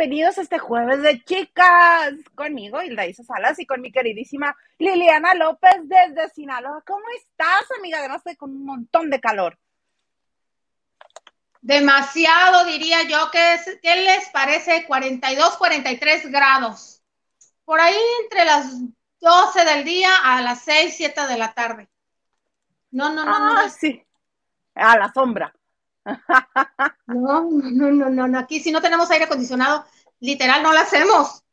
Bienvenidos a este jueves de chicas. Conmigo, Hilda Isa Salas, y con mi queridísima Liliana López desde Sinaloa. ¿Cómo estás, amiga? Además de con un montón de calor. Demasiado, diría yo. ¿Qué, ¿Qué les parece? 42, 43 grados. Por ahí entre las 12 del día a las 6, 7 de la tarde. No, no, no, ah, no. Sí, a la sombra. No, no, no, no, no. Aquí si no tenemos aire acondicionado, literal no lo hacemos.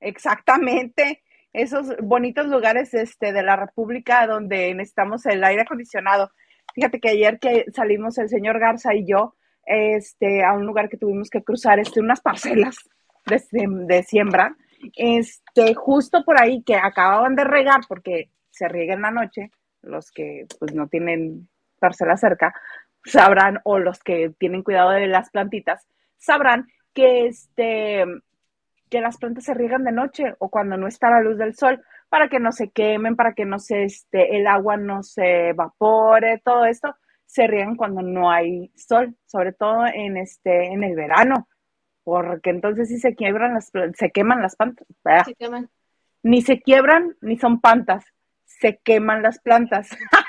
Exactamente. Esos bonitos lugares este, de la República donde necesitamos el aire acondicionado. Fíjate que ayer que salimos el señor Garza y yo este, a un lugar que tuvimos que cruzar este, unas parcelas de, de siembra, este, justo por ahí que acababan de regar, porque se riega en la noche, los que pues no tienen parcela cerca, sabrán, o los que tienen cuidado de las plantitas, sabrán que este que las plantas se riegan de noche o cuando no está la luz del sol para que no se quemen, para que no se este, el agua no se evapore, todo esto se riegan cuando no hay sol, sobre todo en este en el verano, porque entonces sí se quiebran las se queman las plantas. Se queman. Ni se quiebran ni son plantas, se queman las plantas.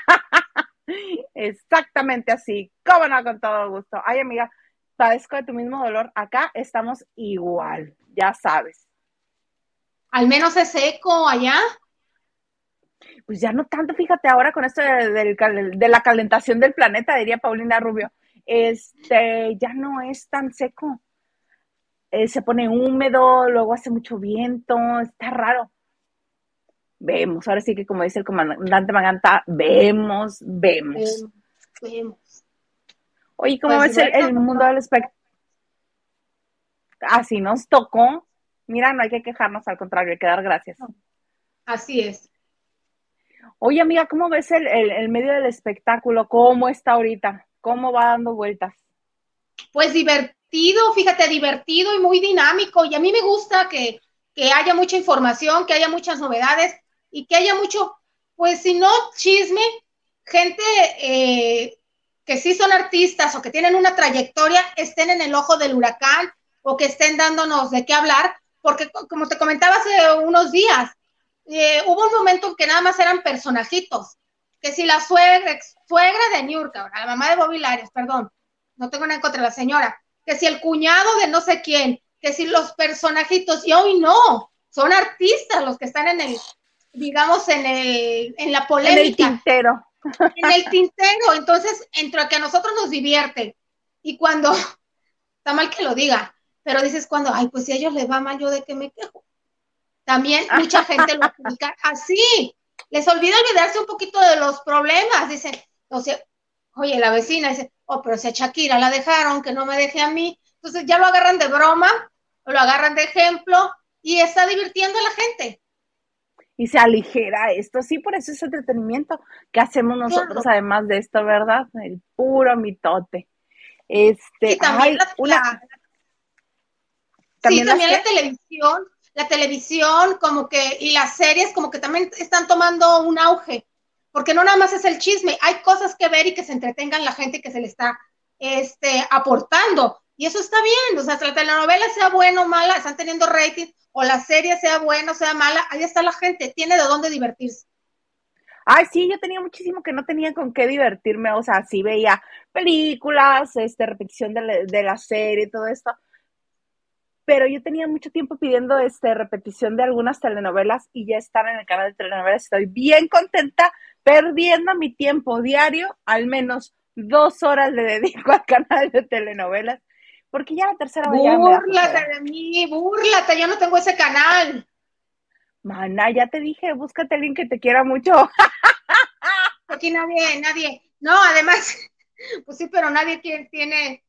Exactamente así. ¿Cómo no? Con todo gusto. Ay, amiga, padezco de tu mismo dolor. Acá estamos igual, ya sabes. Al menos es seco allá. Pues ya no tanto, fíjate, ahora con esto de, de, la calentación del planeta, diría Paulina Rubio, este, ya no es tan seco. Eh, se pone húmedo, luego hace mucho viento, está raro vemos. Ahora sí que como dice el comandante Maganta, vemos, vemos. Vemos. Oye, ¿cómo pues ves el, mundo del espectáculo? Así nos tocó. Mira, no hay que quejarnos, al contrario, hay que dar gracias. Así es. Oye, amiga, ¿cómo ves el, el, medio del espectáculo? ¿Cómo está ahorita? ¿Cómo va dando vueltas? Pues divertido, fíjate, divertido y muy dinámico. Y a mí me gusta que, que haya mucha información, que haya muchas novedades y que haya mucho, pues si no chisme, gente eh, que sí son artistas o que tienen una trayectoria, estén en el ojo del huracán o que estén dándonos de qué hablar, porque como te comentaba hace unos días, eh, hubo un momento en que nada más eran personajitos, que si la suegra, suegra de Niurka, la mamá de Bobby Larios, perdón, no tengo nada contra la señora, que si el cuñado de no sé quién, que si los personajitos, y hoy no, son artistas los que están en el, digamos, en, el, en la polémica. En el tintero. En el tintero. Entonces, entre que a nosotros nos divierte y cuando, está mal que lo diga, pero dices cuando, ay, pues si a ellos les va mal, yo de qué me quejo. También mucha gente lo explica así. Les olvida olvidarse un poquito de los problemas. Dicen, o sea, oye, la vecina dice, oh, pero si a Shakira la dejaron, que no me deje a mí. Entonces ya lo agarran de broma, o lo agarran de ejemplo y está divirtiendo a la gente y se aligera esto. Sí, por eso es entretenimiento que hacemos nosotros, además de esto, ¿verdad? El puro mitote. Este, y también la, ¿también, la televisión, la televisión como que, y las series como que también están tomando un auge, porque no nada más es el chisme, hay cosas que ver y que se entretengan la gente que se le está este, aportando. Y eso está bien, o sea, la telenovela sea buena o mala, están teniendo rating, o la serie sea buena o sea mala, ahí está la gente, tiene de dónde divertirse. Ay, sí, yo tenía muchísimo que no tenía con qué divertirme, o sea, sí veía películas, este, repetición de la, de la serie, todo esto, pero yo tenía mucho tiempo pidiendo este, repetición de algunas telenovelas y ya estar en el canal de telenovelas, estoy bien contenta, perdiendo mi tiempo diario, al menos dos horas le dedico al canal de telenovelas porque ya la tercera vez Búrlate de mí, búrlate, yo no tengo ese canal. Mana, ya te dije, búscate a alguien que te quiera mucho. Aquí nadie, nadie. No, además, pues sí, pero nadie tiene,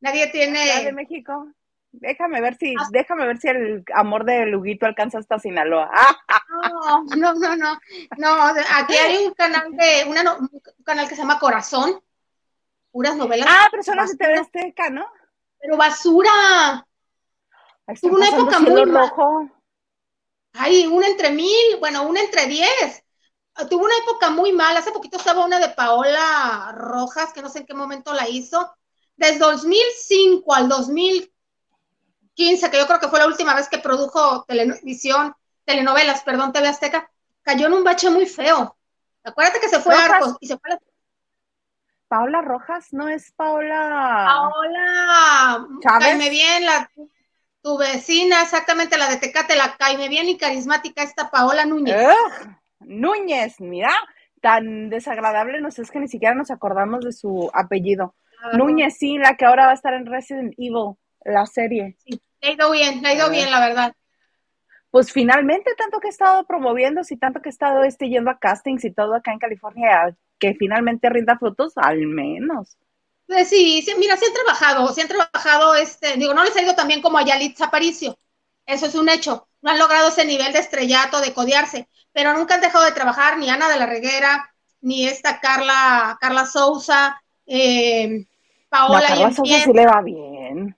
nadie tiene. de México. Déjame ver si, ah. déjame ver si el amor de Luguito alcanza hasta Sinaloa. no, no, no, no. No, aquí hay un canal de, una, un canal que se llama Corazón, puras novelas. Ah, pero son las de TV Azteca, ¿no? Pero basura. Tuvo una época muy rojo. Ay, una entre mil, bueno, una entre diez. Tuvo una época muy mala. Hace poquito estaba una de Paola Rojas, que no sé en qué momento la hizo. Desde 2005 al 2000, 15, que yo creo que fue la última vez que produjo televisión, telenovelas, perdón, TV Azteca, cayó en un bache muy feo. Acuérdate que se fue a Arcos y se fue a la... Paola Rojas, no es Paola. Paola, Chávez. bien, la, tu vecina, exactamente la de Tecate, la caime bien y carismática esta Paola Núñez. Núñez, mira, tan desagradable nos es que ni siquiera nos acordamos de su apellido. Núñez, sí, la que ahora va a estar en Resident Evil, la serie. Sí, le ha ido bien, le ha ido bien, la verdad. Pues finalmente, tanto que he estado promoviendo, y tanto que he estado este, yendo a castings y todo acá en California, que finalmente rinda frutos, al menos. Pues sí, sí, mira, sí han trabajado, sí han trabajado, este, digo, no les ha ido tan bien como a Yalitza Aparicio, eso es un hecho, no han logrado ese nivel de estrellato, de codiarse, pero nunca han dejado de trabajar ni Ana de la Reguera, ni esta Carla, Carla Sousa, eh, Paola. La Carla Sousa sí le va bien.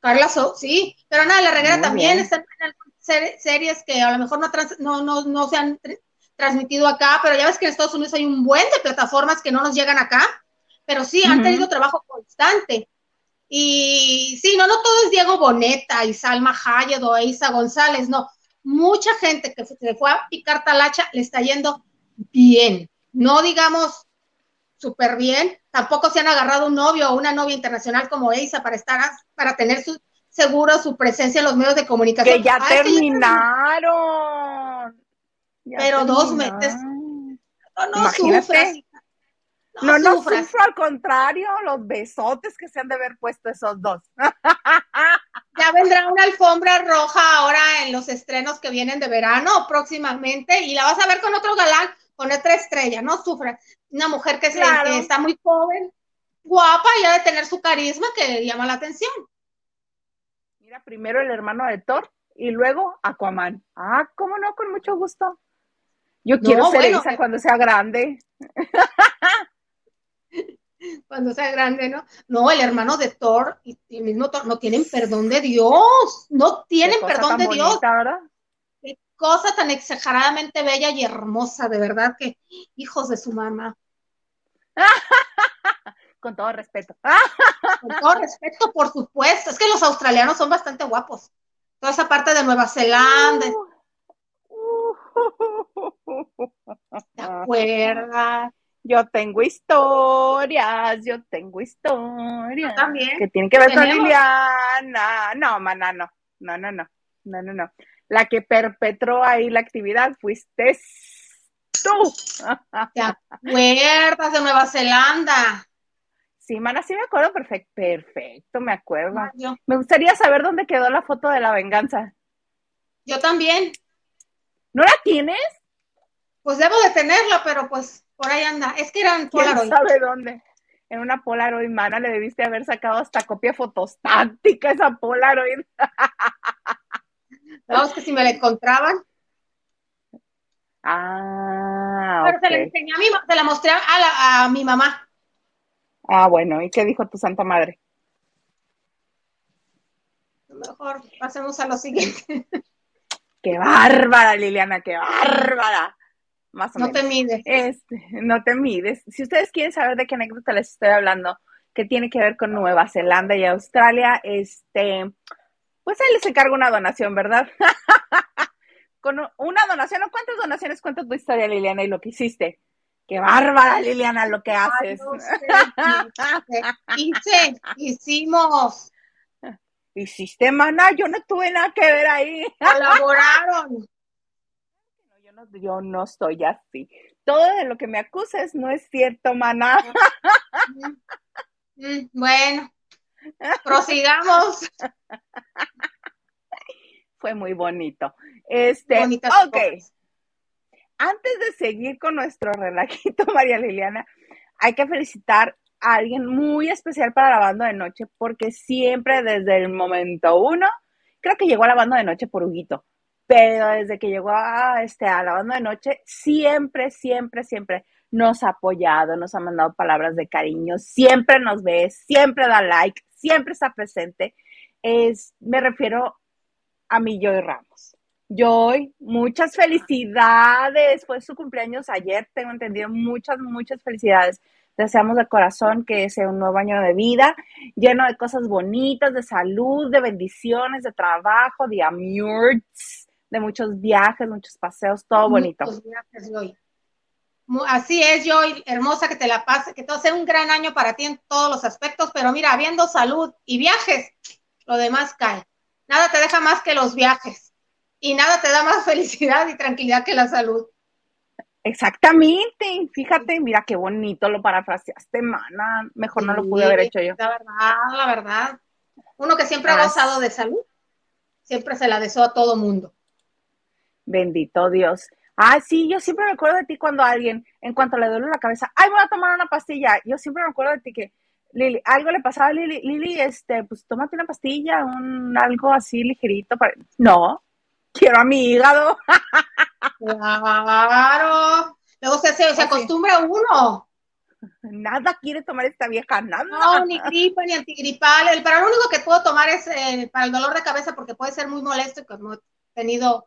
Carla Sousa, sí, pero Ana de la Reguera también está en series que a lo mejor no, no, no, se han transmitido acá, pero ya ves que en Estados Unidos hay un buen de plataformas que no nos llegan acá, pero sí, han tenido trabajo constante. Y sí, no, no todo es Diego Boneta y Salma Hayed o Isa González, no. Mucha gente que se fue a picar talacha le está yendo bien. No digamos súper bien, tampoco se han agarrado un novio o una novia internacional como Isa para estar, para tener su seguro su presencia en los medios de comunicación. Que ya terminaron. Pero dos meses. No, no sufras. No, no, sufro, al contrario, los besotes que se han de haber puesto esos dos. ya vendrá una alfombra roja ahora en los estrenos que vienen de verano próximamente y la vas a ver con otro galán, con otra estrella, no sufra. Una mujer que, está muy joven, guapa y ha de tener su carisma que llama la atención. Mira, primero el hermano de Thor y luego Aquaman. Ah, cómo no, con mucho gusto. Yo quiero ser esa eh, cuando sea grande. cuando sea grande, ¿no? No, el hermano de Thor y el mismo Thor no tienen perdón de Dios, no tienen perdón de Dios. ¿verdad? Qué cosa tan exageradamente bella y hermosa, de verdad que hijos de su mamá. Con todo respeto. Con todo respeto, por supuesto. Es que los australianos son bastante guapos. Toda esa parte de Nueva Zelanda. ¿Te acuerdas? Yo tengo historias, yo tengo historias. también. Que tienen que ver con Liliana. No, mana, no. No, no, no. No, no, no. La que perpetró ahí la actividad fuiste tú. ¿Te acuerdas de Nueva Zelanda? Sí, mana, sí me acuerdo perfecto. Perfecto, me acuerdo. Me gustaría saber dónde quedó la foto de la venganza. Yo también. ¿No la tienes? Pues debo de tenerla, pero pues por ahí anda. Es que eran Polaroid. ¿Quién sabe dónde? En una Polaroid, mana, le debiste haber sacado hasta copia fotostática esa Polaroid. Vamos que si me la encontraban. Ah, Pero se la enseñé a mi, se la mostré a, a mi mamá. Ah, bueno, ¿y qué dijo tu santa madre? Mejor pasemos a lo siguiente. Qué bárbara, Liliana, qué bárbara más o no te mides. Este, no te mides. Si ustedes quieren saber de qué anécdota les estoy hablando, que tiene que ver con Nueva Zelanda y Australia, este, pues ahí les encargo una donación, ¿verdad? con una donación, ¿o cuántas donaciones cuenta tu historia, Liliana, y lo que hiciste? Qué bárbara, Liliana, lo que haces. hice, hicimos. Hiciste, mana, yo no tuve nada que ver ahí. Colaboraron yo no soy así. Todo de lo que me acuses no es cierto, maná. Mm, mm, bueno, prosigamos. Fue muy bonito. Este, ok. Antes de seguir con nuestro relajito, María Liliana, hay que felicitar alguien muy especial para la banda de noche, porque siempre desde el momento uno, creo que llegó a la banda de noche por Huguito, pero desde que llegó a, este, a la banda de noche, siempre, siempre, siempre nos ha apoyado, nos ha mandado palabras de cariño, siempre nos ve, siempre da like, siempre está presente. Es, me refiero a mi Joy Ramos. Joy, muchas felicidades. Fue su cumpleaños ayer, tengo entendido. Muchas, muchas felicidades deseamos de corazón que sea un nuevo año de vida, lleno de cosas bonitas, de salud, de bendiciones, de trabajo, de amores, de muchos viajes, muchos paseos, todo bonito. Viajes, Joy. Así es, Joy, hermosa, que te la pase, que todo sea un gran año para ti en todos los aspectos, pero mira, habiendo salud y viajes, lo demás cae. Nada te deja más que los viajes y nada te da más felicidad y tranquilidad que la salud. Exactamente, fíjate, mira qué bonito lo parafraseaste, mana. Mejor no lo pude haber hecho yo. La verdad, la verdad. Uno que siempre ha gozado de salud, siempre se la deseo a todo mundo. Bendito Dios. Ah, sí, yo siempre me acuerdo de ti cuando alguien, en cuanto le duele la cabeza, ay, voy a tomar una pastilla. Yo siempre me acuerdo de ti que Lili, algo le pasaba a Lili, Lili, este, pues tómate una pastilla, un algo así ligerito para. No, quiero a mi hígado. Claro. Luego se, se, se acostumbra uno. Nada quiere tomar esta vieja, nada. No, ni gripa, ni antigripal. El, para lo único que puedo tomar es eh, para el dolor de cabeza porque puede ser muy molesto y como he tenido,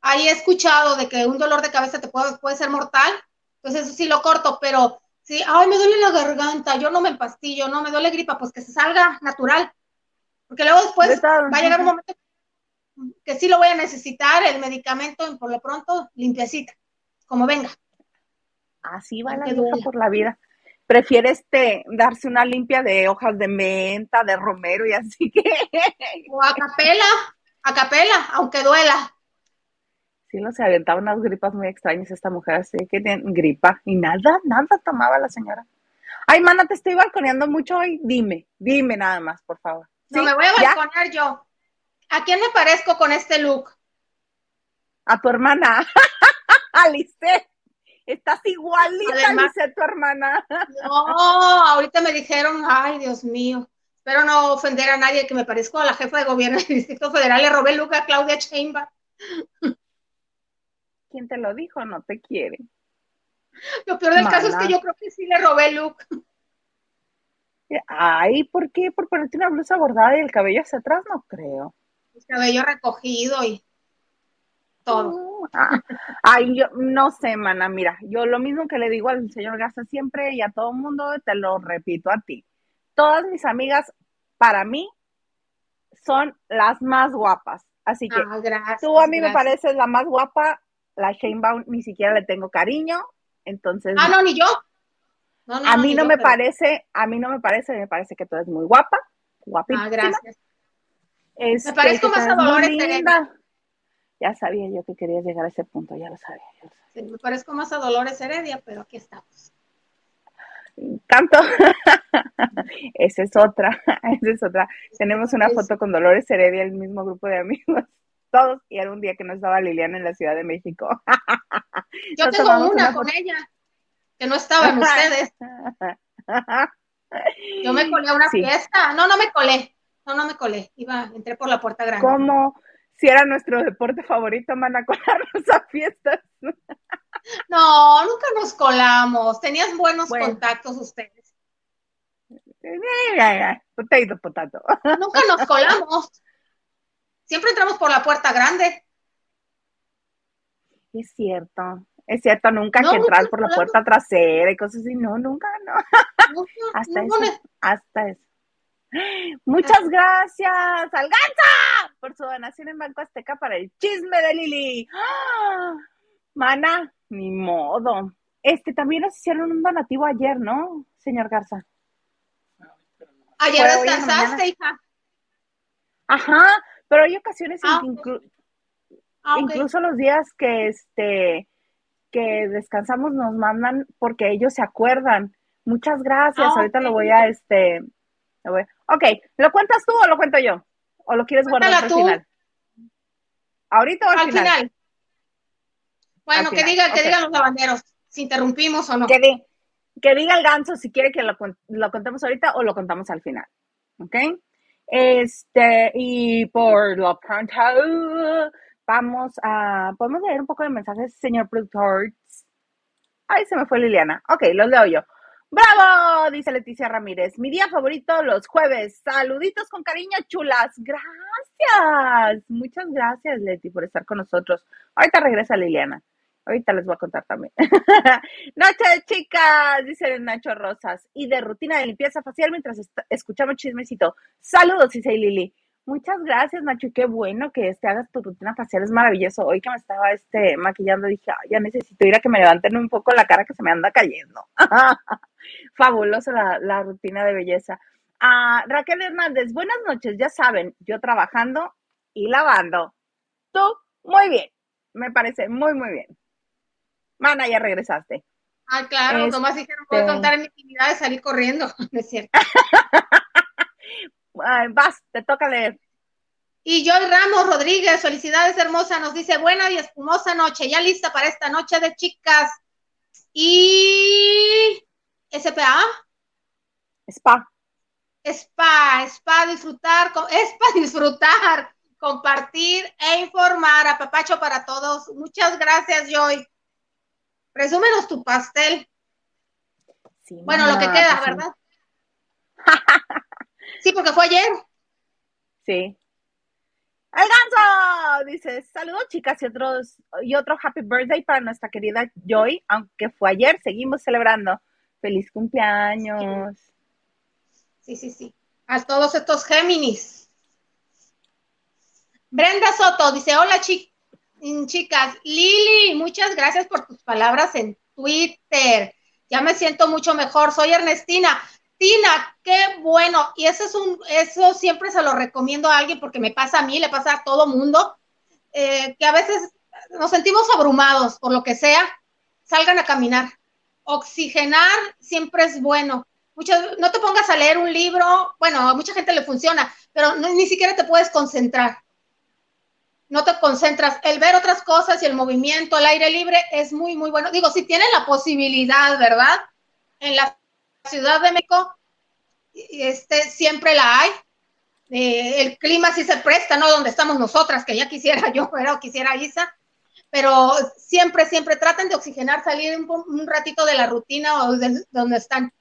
ahí he escuchado de que un dolor de cabeza te puede, puede ser mortal. Entonces eso sí lo corto, pero sí, ay, me duele la garganta, yo no me empastillo, no me duele gripa, pues que se salga natural. Porque luego después va a llegar un momento que sí lo voy a necesitar, el medicamento por lo pronto limpiecita, como venga. Así va la vieja por la vida. Prefiere este, darse una limpia de hojas de menta, de romero y así que. O a capela, a capela, aunque duela. Sí, no se aventaba unas gripas muy extrañas esta mujer, así que gripa y nada, nada tomaba la señora. Ay, mana, te estoy balconeando mucho hoy. Dime, dime nada más, por favor. No, me voy a balconear yo. ¿A quién me parezco con este look? A tu hermana, Alice. Estás igualita, Alice, tu hermana. No, ahorita me dijeron, ay, Dios mío. Espero no ofender a nadie que me parezco a la jefa de gobierno del Distrito Federal. Le robé look a Claudia Sheinbaum. ¿Quién te lo dijo? No te quiere. Lo peor del caso es que yo creo que sí le robé look. Ay, ¿por qué? ¿Por ponerte una blusa bordada y el cabello hacia atrás? No creo cabello recogido y todo. Mm, ah, ay, yo no sé, mana, mira, yo lo mismo que le digo al señor Garza siempre y a todo el mundo, te lo repito a ti. Todas mis amigas, para mí, son las más guapas. Así que ah, tú a mí me pareces la más guapa, la Shane ni siquiera le tengo cariño, entonces... Ah, no, ni yo. a mí no, me parece, a mí no me parece, me parece que tú eres muy guapa, guapísima. Ah, gracias. Este, me parezco más a Dolores Heredia. Ya sabía yo que querías llegar a ese punto, ya lo sabía. me parezco más a Dolores Heredia, pero aquí estamos. Canto. esa es otra, esa es otra. Tenemos una foto con Dolores Heredia, el mismo grupo de amigos, todos, y era un día que no estaba Liliana en la Ciudad de México. Yo tengo una, con ella, que no estaban ustedes. Yo me colé a una fiesta. No, no me colé. No, no me colé, iba, entré por la puerta grande. ¿Cómo? Si era nuestro deporte favorito, van a colarnos a fiestas. No, nunca nos colamos. Tenías buenos contactos ustedes. Potato, potato. Nunca nos colamos. Siempre entramos por la puerta grande. Es cierto, es cierto, nunca hay que entrar por la puerta trasera y cosas así. No, nunca, no. hasta eso, hasta eso. Muchas gracias, Alganza, por su donación en Banco Azteca para el chisme de Lili. Mana, ni modo. Este también nos hicieron un donativo ayer, ¿no, señor Garza? Ayer descansaste, hija. Ajá, pero hay ocasiones en ah, que ah, incluso los días que este que descansamos nos mandan porque ellos se acuerdan. Muchas gracias. Ah, Ahorita lo voy a este Ok, ¿lo cuentas tú o lo cuento yo? ¿O lo quieres guardar al final? ¿Ahorita o al, final? Bueno, que diga, que digan los lavanderos, si interrumpimos o no. Que, diga el ganso si quiere que lo, lo contemos ahorita o lo contamos al final. ¿Ok? Este, y por lo pronto, vamos a, podemos leer un poco de mensajes, señor productor. Ay, se me fue Liliana. Ok, los leo yo. ¡Bravo! Dice Leticia Ramírez. Mi día favorito los jueves. Saluditos con cariño, chulas. Gracias. Muchas gracias, Leti, por estar con nosotros. Ahorita regresa Liliana. Ahorita les voy a contar también. Noche chicas, dice Nacho Rosas. Y de rutina de limpieza facial mientras escuchamos chismecito. Saludos, dice Lili. Muchas gracias, Nacho. Qué bueno que este hagas tu rutina facial. Es maravilloso. Hoy que me estaba este, maquillando, dije, ya necesito ir a que me levanten un poco la cara que se me anda cayendo. Fabulosa la, la, rutina de belleza. Ah, Raquel Hernández, buenas noches. Ya saben, yo trabajando y lavando. Tú, muy bien. Me parece muy, muy bien. Mana, ya regresaste. Ah, claro, este... nomás dije, no puedo contar mi intimidad de salir corriendo, no es cierto. Vas, te toca leer. Y Joy Ramos Rodríguez, felicidades hermosa, nos dice buena y espumosa noche, ya lista para esta noche de chicas. Y SPA. Spa. Spa, spa disfrutar, spa disfrutar, compartir e informar a Papacho para todos. Muchas gracias, Joy. Presúmenos tu pastel. Sí, bueno, lo que queda, pues ¿verdad? Sí. sí, porque fue ayer. Sí. El ganso dice, saludos chicas y otros y otro happy birthday para nuestra querida Joy, aunque fue ayer, seguimos celebrando. Feliz cumpleaños. Sí, sí, sí. A todos estos Géminis. Brenda Soto dice, hola chicas Mm, chicas, Lili, muchas gracias por tus palabras en Twitter. Ya me siento mucho mejor. Soy Ernestina. Tina, qué bueno. Y eso es un, eso siempre se lo recomiendo a alguien porque me pasa a mí, le pasa a todo mundo, eh, que a veces nos sentimos abrumados por lo que sea. Salgan a caminar. Oxigenar siempre es bueno. No te pongas a leer un libro, bueno, a mucha gente le funciona, pero ni siquiera te puedes concentrar no te concentras. El ver otras cosas y el movimiento, el aire libre es muy, muy bueno. Digo, si tienes la posibilidad, ¿verdad? En la Ciudad de México, este, siempre la hay. Eh, el clima sí se presta, ¿no? Donde estamos nosotras, que ya quisiera yo, pero quisiera Isa. Pero siempre, siempre traten de oxigenar, salir un, un ratito de la rutina o de donde están.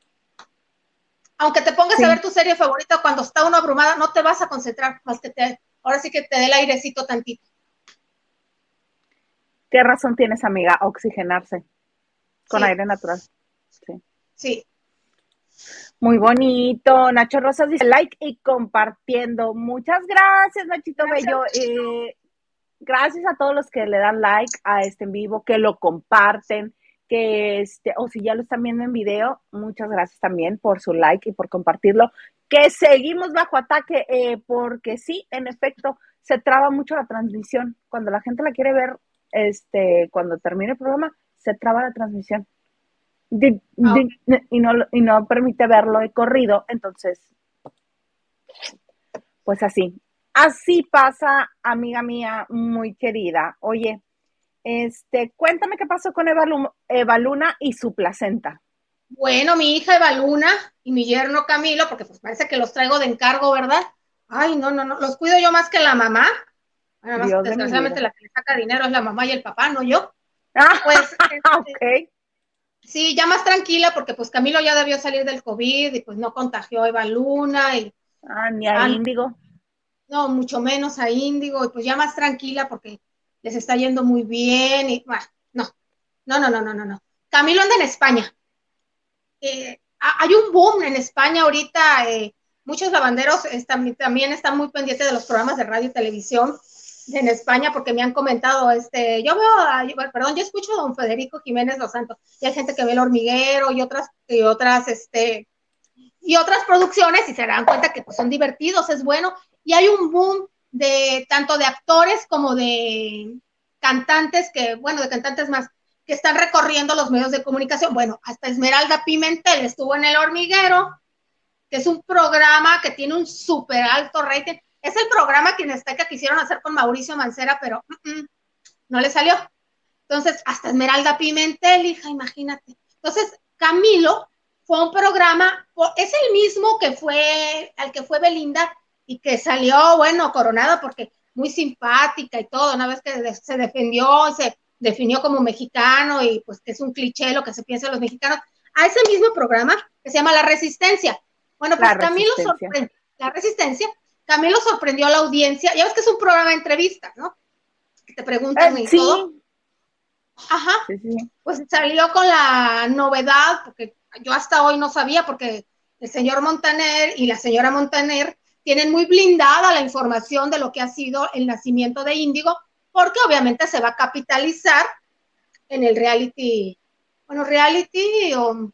Aunque te pongas sí. a ver tu serie favorita cuando está uno abrumada, no te vas a concentrar más que te ahora sí que te dé el airecito tantito. ¿Qué razón tienes, amiga? Oxigenarse con sí. aire natural. Sí. Sí. Muy bonito. Nacho Rosas dice like y compartiendo. Muchas gracias, Nachito gracias, Bello. Eh, gracias a todos los que le dan like a este en vivo, que lo comparten, que este, o si ya lo están viendo en video, muchas gracias también por su like y por compartirlo que seguimos bajo ataque, eh, porque sí, en efecto, se traba mucho la transmisión. Cuando la gente la quiere ver, este, cuando termine el programa, se traba la transmisión. Okay. y, no, y no permite verlo de corrido, entonces, pues así. Así pasa, amiga mía, muy querida. Oye, este, cuéntame qué pasó con Eva, Eva Luna y su placenta. Bueno, mi hija Eva Luna y mi yerno Camilo, porque pues parece que los traigo de encargo, ¿verdad? Ay, no, no, no, los cuido yo más que la mamá. Además, desgraciadamente la que le saca dinero es la mamá y el papá, no yo. Ah, pues, este, ok. Sí, ya más tranquila, porque pues Camilo ya debió salir del COVID y pues no contagió a Eva Luna y. Ah, ni a ah, Índigo. No, mucho menos a Índigo, y pues ya más tranquila porque les está yendo muy bien y bueno, no, no, no, no, no, no, no. Camilo anda en España eh, hay un boom en España ahorita, eh, muchos lavanderos están, también están muy pendientes de los programas de radio y televisión en España porque me han comentado, este, yo veo, perdón, yo escucho a don Federico Jiménez Los Santos, y hay gente que ve el hormiguero y otras, y otras, este, y otras producciones y se dan cuenta que pues, son divertidos, es bueno, y hay un boom de tanto de actores como de cantantes que, bueno, de cantantes más, que están recorriendo los medios de comunicación. Bueno, hasta Esmeralda Pimentel estuvo en El Hormiguero, que es un programa que tiene un súper alto rating. Es el programa que Azteca quisieron hacer con Mauricio Mancera, pero no le salió. Entonces, hasta Esmeralda Pimentel, hija, imagínate. Entonces, Camilo fue un programa, es el mismo que fue, al que fue Belinda y que salió, bueno, coronada porque muy simpática y todo, una vez que se defendió, se definió como mexicano y pues que es un cliché lo que se piensa de los mexicanos, a ese mismo programa que se llama La Resistencia. Bueno, pues Camilo sorprendió, La Resistencia, Camilo sorprendió a la audiencia, ya ves que es un programa de entrevista, ¿no? Que te preguntan eh, y sí. todo. Ajá. Pues salió con la novedad, porque yo hasta hoy no sabía, porque el señor Montaner y la señora Montaner tienen muy blindada la información de lo que ha sido el nacimiento de Índigo, porque obviamente se va a capitalizar en el reality, bueno, reality o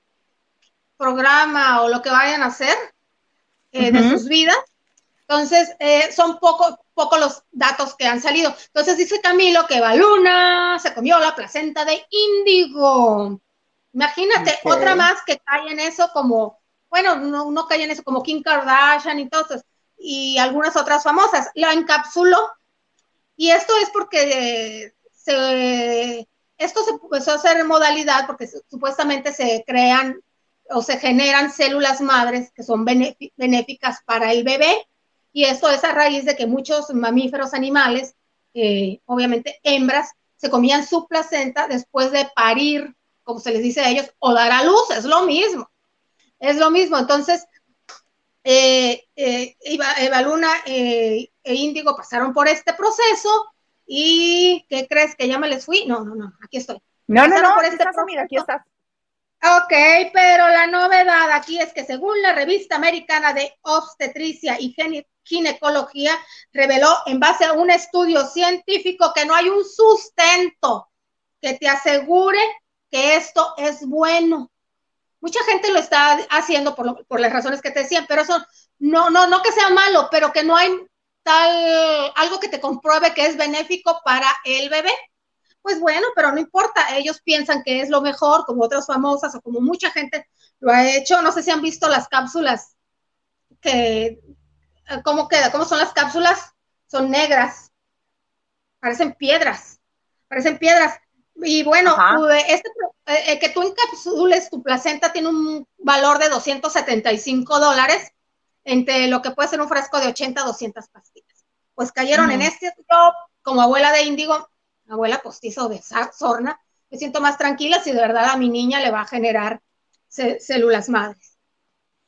programa o lo que vayan a hacer eh, de sus vidas. Entonces, eh, son pocos poco los datos que han salido. Entonces dice Camilo que Baluna se comió la placenta de índigo. Imagínate, otra más que cae en eso como, bueno, no, no cae en eso como Kim Kardashian y todo y algunas otras famosas. La encapsuló y esto es porque se, esto se empezó a hacer en modalidad porque supuestamente se crean o se generan células madres que son benéficas para el bebé y esto es a raíz de que muchos mamíferos animales, eh, obviamente hembras, se comían su placenta después de parir, como se les dice a ellos, o dar a luz, es lo mismo, es lo mismo. Entonces, eh, eh, Eva, Luna e Índigo pasaron por este proceso y ¿qué crees que ya me les fui? No, no, no, aquí estoy. No, no, no, por este estás, mira, aquí estás. Ok, pero la novedad aquí es que según la revista americana de obstetricia y ginecología, reveló en base a un estudio científico que no hay un sustento que te asegure que esto es bueno. Mucha gente lo está haciendo por, por las razones que te decían, pero eso no, no, no que sea malo, pero que no hay tal algo que te compruebe que es benéfico para el bebé pues bueno, pero no importa, ellos piensan que es lo mejor, como otras famosas o como mucha gente lo ha hecho. No sé si han visto las cápsulas que, eh, ¿cómo queda? ¿Cómo son las cápsulas? Son negras, parecen piedras, parecen piedras. Y bueno, este, eh, que tú encapsules tu placenta tiene un valor de 275 dólares, entre lo que puede ser un frasco de 80 a 200 pastillas. Pues cayeron en este top, como abuela de índigo, abuela postizo de sorna, me siento más tranquila si de verdad a mi niña le va a generar células madres.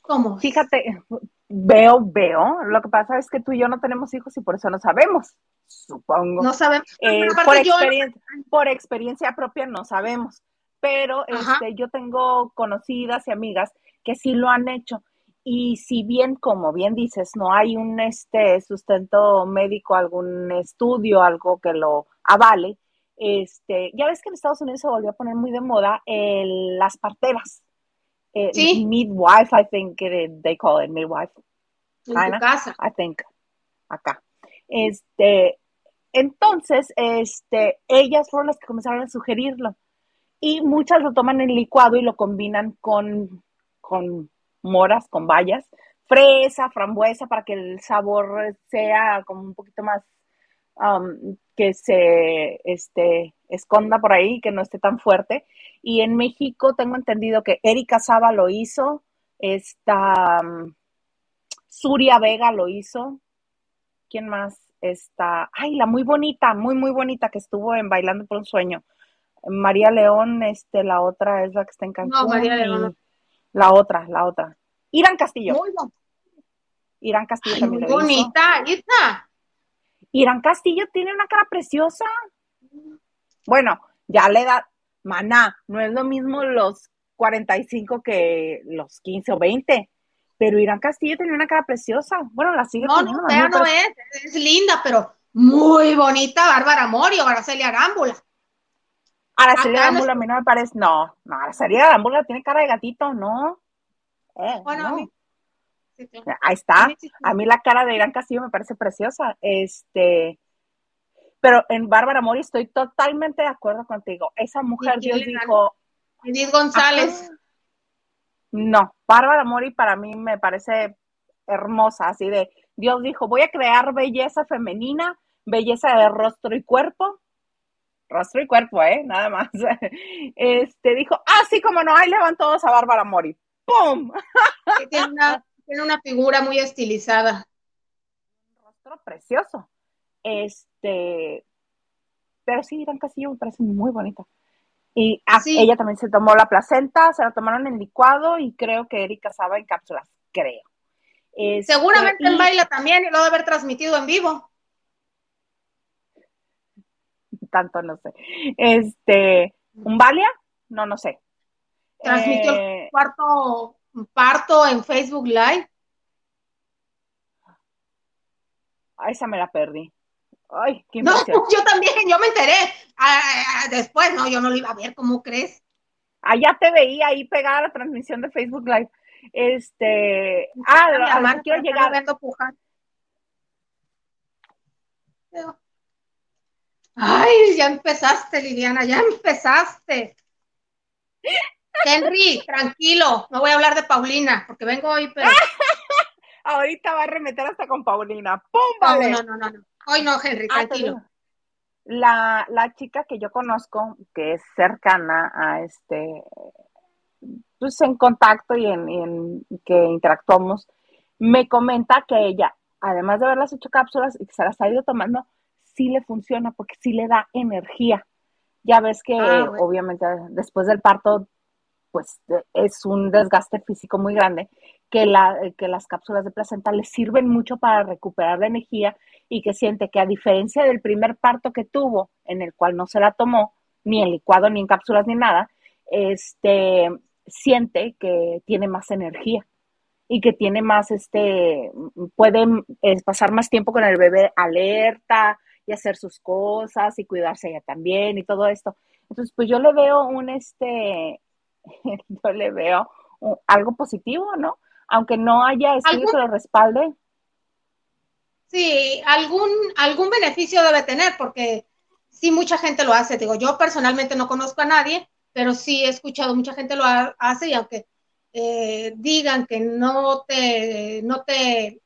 ¿Cómo? Fíjate, veo, veo. Lo que pasa es que tú y yo no tenemos hijos y por eso no sabemos, supongo. No sabemos. Eh, por, experiencia, por experiencia propia no sabemos. Pero este, yo tengo conocidas y amigas que sí lo han hecho. Y si bien, como bien dices, no hay un este sustento médico, algún estudio, algo que lo avale, este, ya ves que en Estados Unidos se volvió a poner muy de moda las parteras. Eh, ¿Sí? Midwife, I think they call it midwife. En tu casa. I think, acá. Este, entonces, este, ellas fueron las que comenzaron a sugerirlo. Y muchas lo toman en licuado y lo combinan con, con moras, con bayas, fresa, frambuesa, para que el sabor sea como un poquito más um, que se este, esconda por ahí, que no esté tan fuerte. Y en México tengo entendido que Erika Saba lo hizo, esta um, Suria Vega lo hizo. ¿Quién más? Está, ay, la muy bonita, muy, muy bonita que estuvo en Bailando por un Sueño. María León, este, la otra es la que está en Cancún. No, María León. La otra, la otra. Irán Castillo. Muy Irán Castillo también muy bonita, Irán. Irán Castillo tiene una cara preciosa. Bueno, ya le da, maná, no es lo mismo los 45 que los 15 o 20, pero Irán Castillo tiene una cara preciosa. Bueno, la sigue no, teniendo. No, no es, es linda, pero muy bonita Bárbara Mori o Araceli Arámbula. Araceli Arámbula a mí no me parece, no, no, Araceli Arámbula tiene cara de gatito, no. Eh, bueno, no. Ahí está. A mí la cara de Irán Castillo me parece preciosa. Este, pero en Bárbara Mori estoy totalmente de acuerdo contigo. Esa mujer, Dios dijo. Edith González. no, Bárbara Mori para mí me parece hermosa, así de Dios dijo, voy a crear belleza femenina, belleza de rostro y cuerpo. Rostro y cuerpo, ¿eh? Nada más. Este dijo, ah, sí, como no, ahí levantó a Bárbara Mori. ¡Pum! Tiene una tiene una figura muy estilizada. Un rostro precioso. Este, pero sí, Irán Castillo me parece muy bonita. Y así ella también se tomó la placenta, se la tomaron en licuado y creo que Erika estaba en cápsulas, creo. Este, Seguramente en baila también y lo debe haber transmitido en vivo. tanto no sé. Este, ¿un Valia? No, no sé. Transmitió eh, cuarto parto en Facebook Live. esa me la perdí. Ay, qué No, yo también, yo me enteré. Ah, ah, después, no, yo no lo iba a ver, ¿cómo crees? Allá ah, te veía ahí pegada la transmisión de Facebook Live. Este, ah, además quiero llegar. Ay, ya empezaste, Liliana, ya empezaste. Henry, tranquilo, no voy a hablar de Paulina, porque vengo hoy, pero. Ahorita va a remeter hasta con Paulina. ¡Pum! Vale. No, no, no, no. Hoy no, Henry, ah, tranquilo. la, la chica que yo conozco, que es cercana a este, pues en contacto y en, en que interactuamos, me comenta que ella, además de haberlas hecho cápsulas y que se las ha ido tomando, sí le funciona porque sí le da energía. Ya ves que ah, obviamente después del parto pues es un desgaste físico muy grande, que, la, que las cápsulas de placenta le sirven mucho para recuperar la energía y que siente que a diferencia del primer parto que tuvo, en el cual no se la tomó, ni en licuado, ni en cápsulas, ni nada, este, siente que tiene más energía y que tiene más, este, puede pasar más tiempo con el bebé alerta y hacer sus cosas y cuidarse ella también y todo esto. Entonces, pues yo le veo un, este, yo le veo algo positivo, ¿no? Aunque no haya estudios que lo respalde. Sí, algún, algún beneficio debe tener, porque sí mucha gente lo hace. Digo, yo personalmente no conozco a nadie, pero sí he escuchado mucha gente lo hace y aunque eh, digan que no te, no te,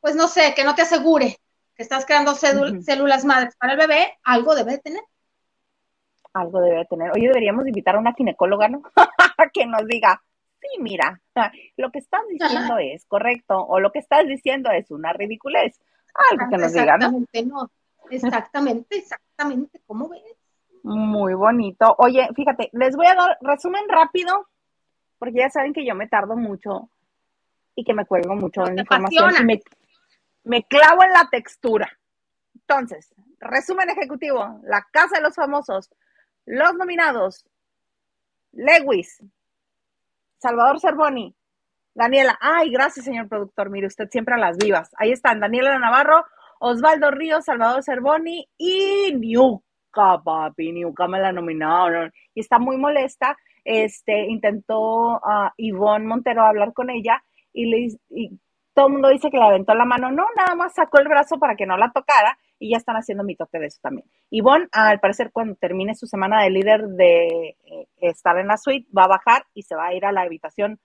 pues no sé, que no te asegure que estás creando células madres para el bebé, algo debe tener algo debe tener. Oye, deberíamos invitar a una ginecóloga, ¿no? que nos diga, sí, mira, lo que estás diciendo es correcto o lo que estás diciendo es una ridiculez. Algo que nos diga, ¿no? Exactamente, no. Exactamente, exactamente. ¿Cómo ves? Muy bonito. Oye, fíjate, les voy a dar resumen rápido, porque ya saben que yo me tardo mucho y que me cuelgo mucho en información y me, me clavo en la textura. Entonces, resumen ejecutivo, la casa de los famosos, los nominados, Lewis, Salvador Cervoni, Daniela, ay, gracias señor productor, mire usted siempre a las vivas. Ahí están, Daniela Navarro, Osvaldo Ríos, Salvador Cervoni y Niuca, papi, Niuca me la nominaron. Y está muy molesta, este, intentó a Ivonne Montero hablar con ella y, y todo el mundo dice que le aventó la mano, no, nada más sacó el brazo para que no la tocara y ya están haciendo mi toque de eso también. Ivonne, al parecer, cuando termine su semana de líder de eh, estar en la suite, va a bajar y se va a ir a la habitación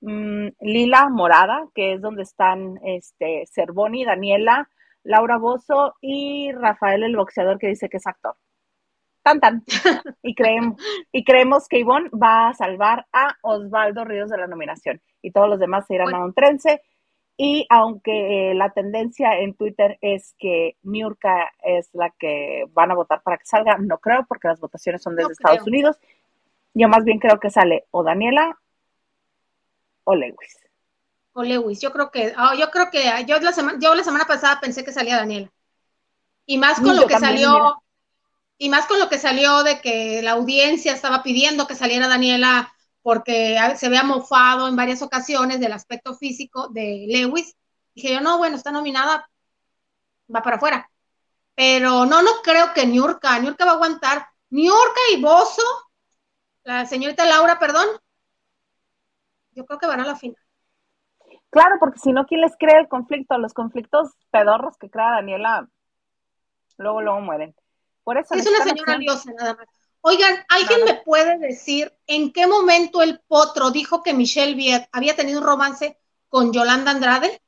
mm, lila morada, que es donde están este Cervoni, Daniela, Laura Bozo y Rafael el boxeador que dice que es actor. Tan tan. Y creemos, y creemos que Ivonne va a salvar a Osvaldo Ríos de la nominación. Y todos los demás se irán a un trense y aunque eh, la tendencia en Twitter es que Miurka es la que van a votar para que salga, no creo porque las votaciones son desde Estados Unidos. Yo más bien creo que sale o Daniela o Lewis. O Lewis, yo creo que, ah, yo creo que yo la, semana, yo la semana pasada pensé que salía Daniela. Y más con lo que salió, y más con lo que salió de que la audiencia estaba pidiendo que saliera Daniela porque se había mofado en varias ocasiones del aspecto físico de Lewis. Dije yo, no, bueno, está nominada, va para afuera. Pero no, no creo que Niurka, Niurka va a aguantar. Niurka y Bozo, la señorita Laura, perdón, yo creo que van a la final. Claro, porque si no, ¿quién les crea el conflicto? Los conflictos pedorros que crea Daniela, luego, luego mueren. Por eso es una señora liosa, nada más. Oigan, ¿alguien me puede decir en qué momento el potro dijo que Michelle Viet había tenido un romance con Yolanda Andrade?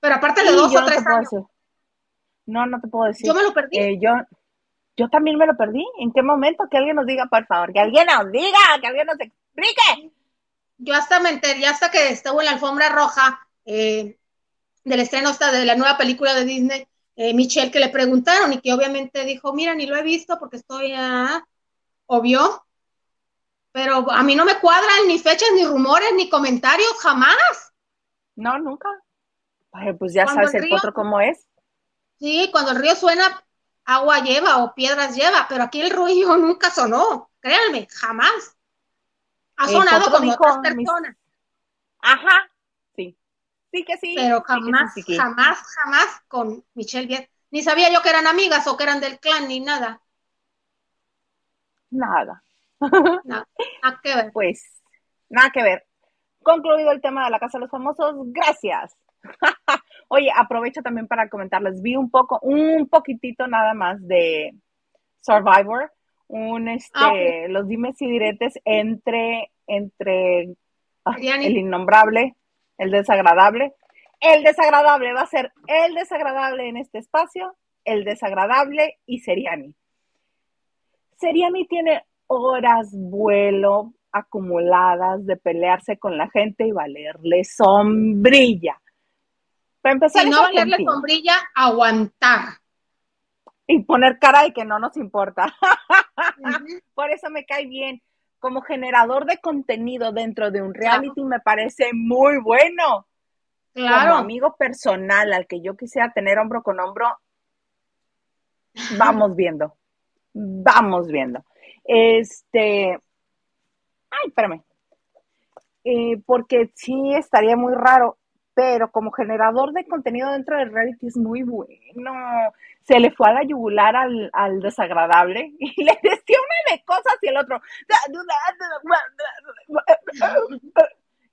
Pero aparte de dos o tres años. No, no te puedo decir. Yo me lo perdí. Eh, yo, yo también me lo perdí. ¿En qué momento? Que alguien nos diga, por favor. Que alguien nos diga, que alguien nos explique. Yo hasta me enteré, hasta que estuvo en la alfombra roja eh, del estreno hasta de la nueva película de Disney, eh, Michelle que le preguntaron y que obviamente dijo, mira, ni lo he visto porque estoy, ah, obvio, pero a mí no me cuadran ni fechas, ni rumores, ni comentarios, jamás. No, nunca. pues ya sabes el, potro cómo es. Sí, cuando el río suena, agua lleva o piedras lleva, pero aquí el ruido nunca sonó, créanme, jamás. Ha sonado con otras personas. Ajá. Sí que sí. Pero jamás, jamás, jamás con Michelle Viet. Ni sabía yo que eran amigas o que eran del clan ni nada. Nada. nada que ver. Pues, nada que ver. Concluido el tema de la Casa de los Famosos, gracias. Oye, aprovecho también para comentarles, vi un poco, un poquitito nada más de Survivor, un este, ah, los dimes y diretes entre, entre ah, el innombrable, el desagradable. El desagradable va a ser el desagradable en este espacio, el desagradable y Seriani. Seriani tiene horas vuelo acumuladas de pelearse con la gente y valerle sombrilla. Para empezar, si no valerle sombrilla, aguantar. Y poner cara de que no nos importa. Por eso me cae bien. Como generador de contenido dentro de un reality me parece muy bueno. Claro. Como amigo personal al que yo quisiera tener hombro con hombro, vamos viendo. Vamos viendo. Este. Ay, espérame. Eh, porque sí estaría muy raro pero como generador de contenido dentro del reality es muy bueno. Se le fue a la yugular al, desagradable y le decía una de cosas y el otro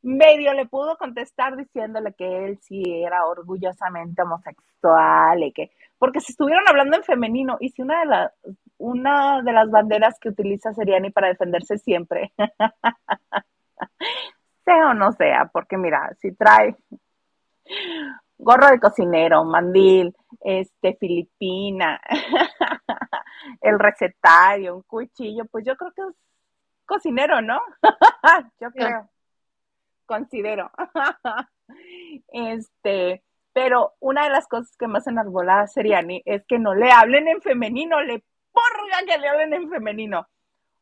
medio le pudo contestar diciéndole que él sí era orgullosamente homosexual y que porque se estuvieron hablando en femenino y si una de las una de las banderas que utiliza Seriani para defenderse siempre sea o no sea, porque mira, si trae gorro de cocinero, mandil, este, filipina, el recetario, un cuchillo, pues yo creo que es cocinero, ¿no? yo creo, considero. este, pero una de las cosas que más enarbolada sería es que no le hablen en femenino, le purga que le hablen en femenino.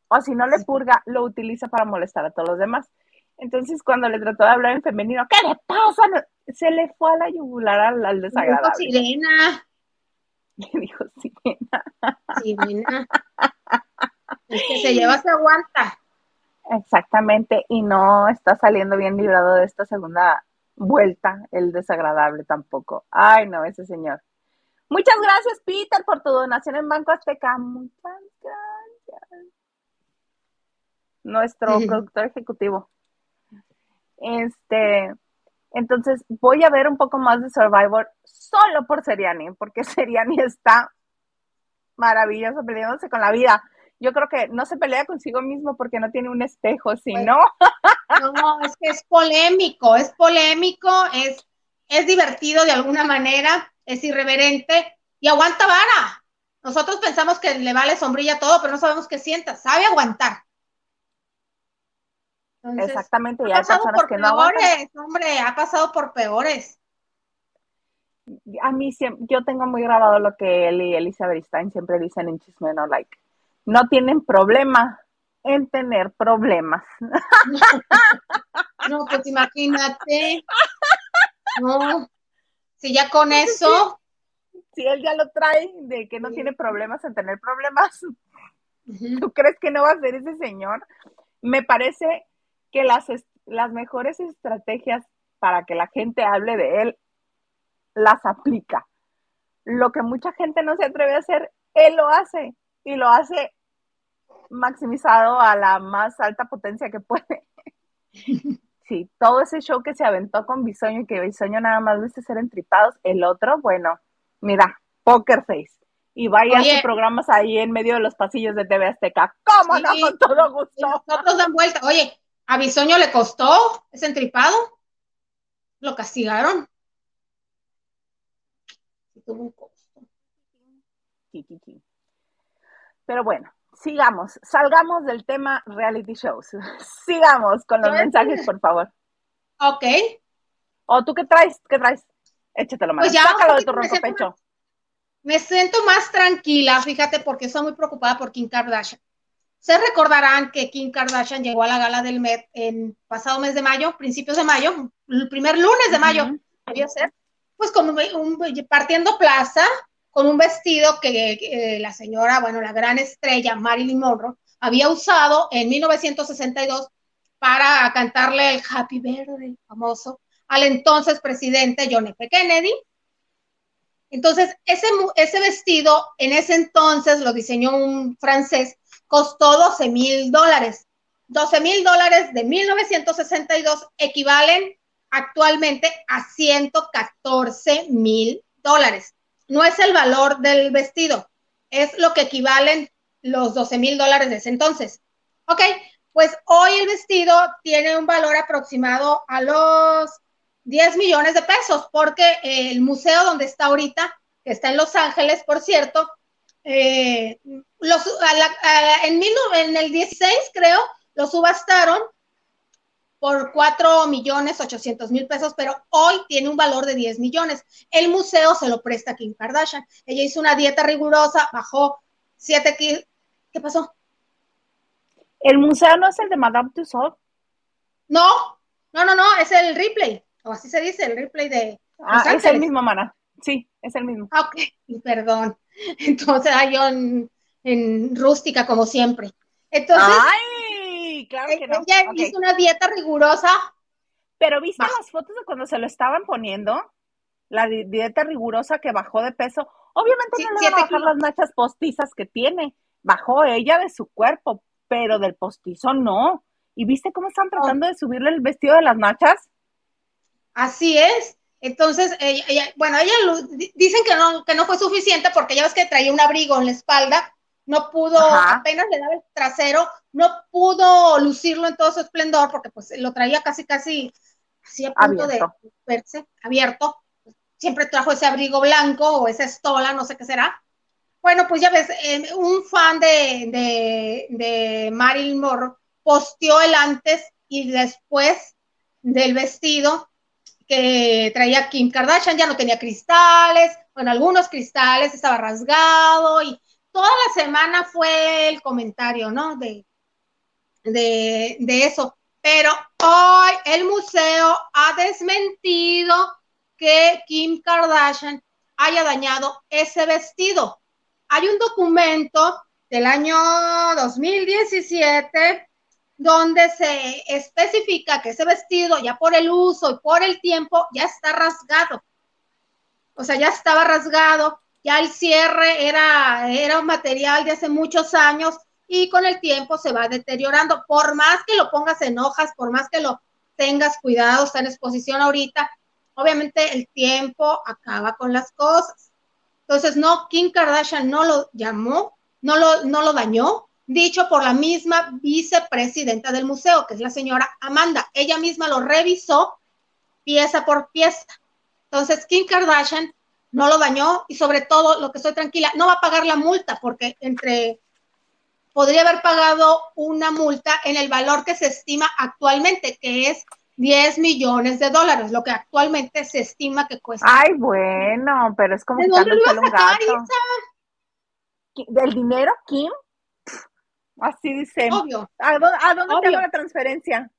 O si no le purga, lo utiliza para molestar a todos los demás. Entonces, cuando le trató de hablar en femenino, ¿qué le pasa? Se le fue a la yugular al, desagradable. Dijo sirena. Le dijo sirena. Sirena. Es que se lleva, se aguanta. Exactamente, y no está saliendo bien librado de esta segunda vuelta, el desagradable tampoco. Ay, no, ese señor. Muchas gracias, Peter, por tu donación en Banco Azteca. Muchas gracias. Nuestro productor ejecutivo. Este, entonces voy a ver un poco más de Survivor solo por Seriani, porque Seriani está maravilloso peleándose con la vida. Yo creo que no se pelea consigo mismo porque no tiene un espejo, sino. Pues, no, es que es polémico, es polémico, es, es divertido de alguna manera, es irreverente y aguanta vara. Nosotros pensamos que le vale sombrilla todo, pero no sabemos qué sienta, sabe aguantar. Exactamente, y hay personas que no peores, hombre, ha pasado por peores. A mí yo tengo muy grabado lo que él y Elizabeth Stein siempre dicen en Chisme No Like. No tienen problema en tener problemas. No, pues imagínate. No, si ya con eso. Si él ya lo trae de que no tiene problemas en tener problemas, ¿tú crees que no va a ser ese señor? Me parece que las, las mejores estrategias para que la gente hable de él las aplica. Lo que mucha gente no se atreve a hacer, él lo hace y lo hace maximizado a la más alta potencia que puede. Sí, todo ese show que se aventó con Bisoño y que Bisoño nada más viste ser entripados, el otro, bueno, mira, Poker Face. Y vaya a programas ahí en medio de los pasillos de TV Azteca. ¿Cómo no? Con todo gusto. Nosotros dan vuelta. Oye, ¿A Bisoño le costó ese entripado? ¿Lo castigaron? tuvo un costo. Pero bueno, sigamos, salgamos del tema reality shows. Sigamos con los mensajes, por favor. Ok. ¿O tú qué traes? ¿Qué traes? Échatelo, más. Pues ya, Sácalo de tu ronco pecho. Me siento más tranquila, fíjate, porque estoy muy preocupada por Kim Kardashian. Se recordarán que Kim Kardashian llegó a la gala del Met en pasado mes de mayo, principios de mayo, el primer lunes de mayo, ser, pues como un, partiendo plaza con un vestido que la señora, bueno, la gran estrella Marilyn Monroe había usado en 1962 para cantarle el Happy Birthday famoso al entonces presidente John F. Kennedy. Entonces, ese, ese vestido en ese entonces lo diseñó un francés, costó 12 mil dólares. 12 mil dólares de 1962 equivalen actualmente a 114 mil dólares. No es el valor del vestido, es lo que equivalen los 12 mil dólares de ese entonces. Ok, pues hoy el vestido tiene un valor aproximado a los 10 millones de pesos, porque el museo donde está ahorita, que está en Los Ángeles, por cierto, eh, los, en, en el 16 creo, lo subastaron por 4 millones 800 mil pesos, pero hoy tiene un valor de 10 millones. El museo se lo presta a Kim Kardashian. Ella hizo una dieta rigurosa, bajó 7 kilos. ¿Qué pasó? ¿El museo no es el de Madame Tussauds? No, no, no, no, es el replay, o así se dice, el replay de... Ah, es el mismo, mana. Sí, es el mismo. Ah, ok, perdón. Entonces, hay yo en, rústica como siempre. Entonces, ¡Ay! Claro que no. Ella hizo una dieta rigurosa. Pero ¿viste las fotos de cuando se lo estaban poniendo? La dieta rigurosa que bajó de peso. Obviamente no le van a bajar las nachas postizas que tiene. Bajó ella de su cuerpo, pero del postizo no. ¿Y viste cómo están tratando de subirle el vestido de las nachas? Así es. Entonces, ella, bueno, ella dicen que no, que no fue suficiente porque ya ves que traía un abrigo en la espalda, no pudo, apenas le daba el trasero, no pudo lucirlo en todo su esplendor porque pues lo traía casi, casi así a punto de verse abierto. Siempre trajo ese abrigo blanco o esa estola, no sé qué será. Bueno, pues ya ves, eh, un fan de, de, de Marilyn Monroe posteó el antes y después del vestido que traía Kim Kardashian, ya no tenía cristales, bueno, algunos cristales, estaba rasgado y toda la semana fue el comentario, ¿no? De, de, de eso. Pero hoy el museo ha desmentido que Kim Kardashian haya dañado ese vestido. Hay un documento del año 2017 donde se especifica que ese vestido ya por el uso y por el tiempo ya está rasgado. O sea, ya estaba rasgado, ya el cierre era, era un material de hace muchos años y con el tiempo se va deteriorando. Por más que lo pongas en hojas, por más que lo tengas cuidado, está en exposición ahorita, obviamente el tiempo acaba con las cosas. Entonces, no, Kim Kardashian no lo llamó, no lo, no lo dañó, dicho por la misma vicepresidenta del museo, que es la señora Amanda. Ella misma lo revisó pieza por pieza. Entonces, Kim Kardashian no lo dañó y sobre todo, lo que estoy tranquila, no va a pagar la multa porque entre podría haber pagado una multa en el valor que se estima actualmente, que es 10 millones de dólares, lo que actualmente se estima que cuesta. Ay, bueno, pero es como ¿De dónde lo un gato. ¿Del dinero, Kim? Así dice. Obvio. ¿A dónde, tengo la transferencia?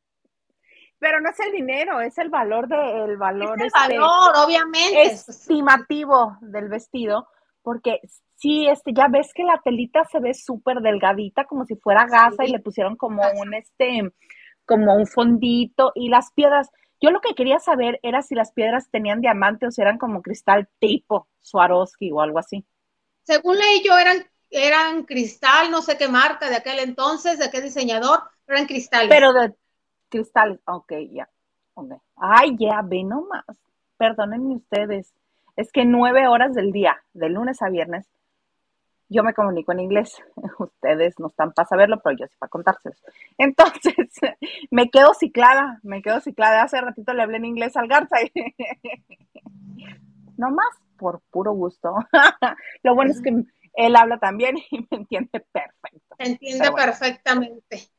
Pero no es el dinero, es el valor del valor. Es el este, valor, obviamente. Estimativo del vestido, porque sí, este, ya ves que la telita se ve súper delgadita, como si fuera gasa, y le pusieron como un este como un fondito y las piedras. Yo lo que quería saber era si las piedras tenían diamante o si eran como cristal tipo Swarovski o algo así. Según leí yo, eran, eran cristal, no sé qué marca de aquel entonces, de qué diseñador, eran cristales. Pero de cristal, ok, ya. Ay, ya, ve nomás. Perdónenme ustedes. Es que nueve horas del día, de lunes a viernes, yo me comunico en inglés. Ustedes no están para saberlo, pero yo sí para contárselos. Entonces, me quedo ciclada, me quedo ciclada. Hace ratito le hablé en inglés al Garza. no más por puro gusto. Lo bueno es que él habla también y me entiende perfecto. entiende perfectamente.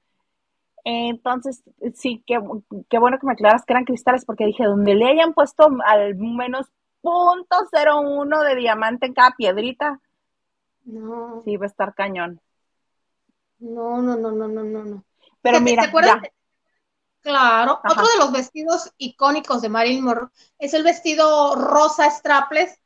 Entonces, sí, qué, qué bueno que me aclaras que eran cristales, porque dije, donde le hayan puesto al menos punto cero uno de diamante en cada piedrita, no. Sí, va a estar cañón. No, no, no, no, no, no. Pero mira, ¿te acuerdas? Claro, otro de los vestidos icónicos de Marilyn Monroe es el vestido rosa strapless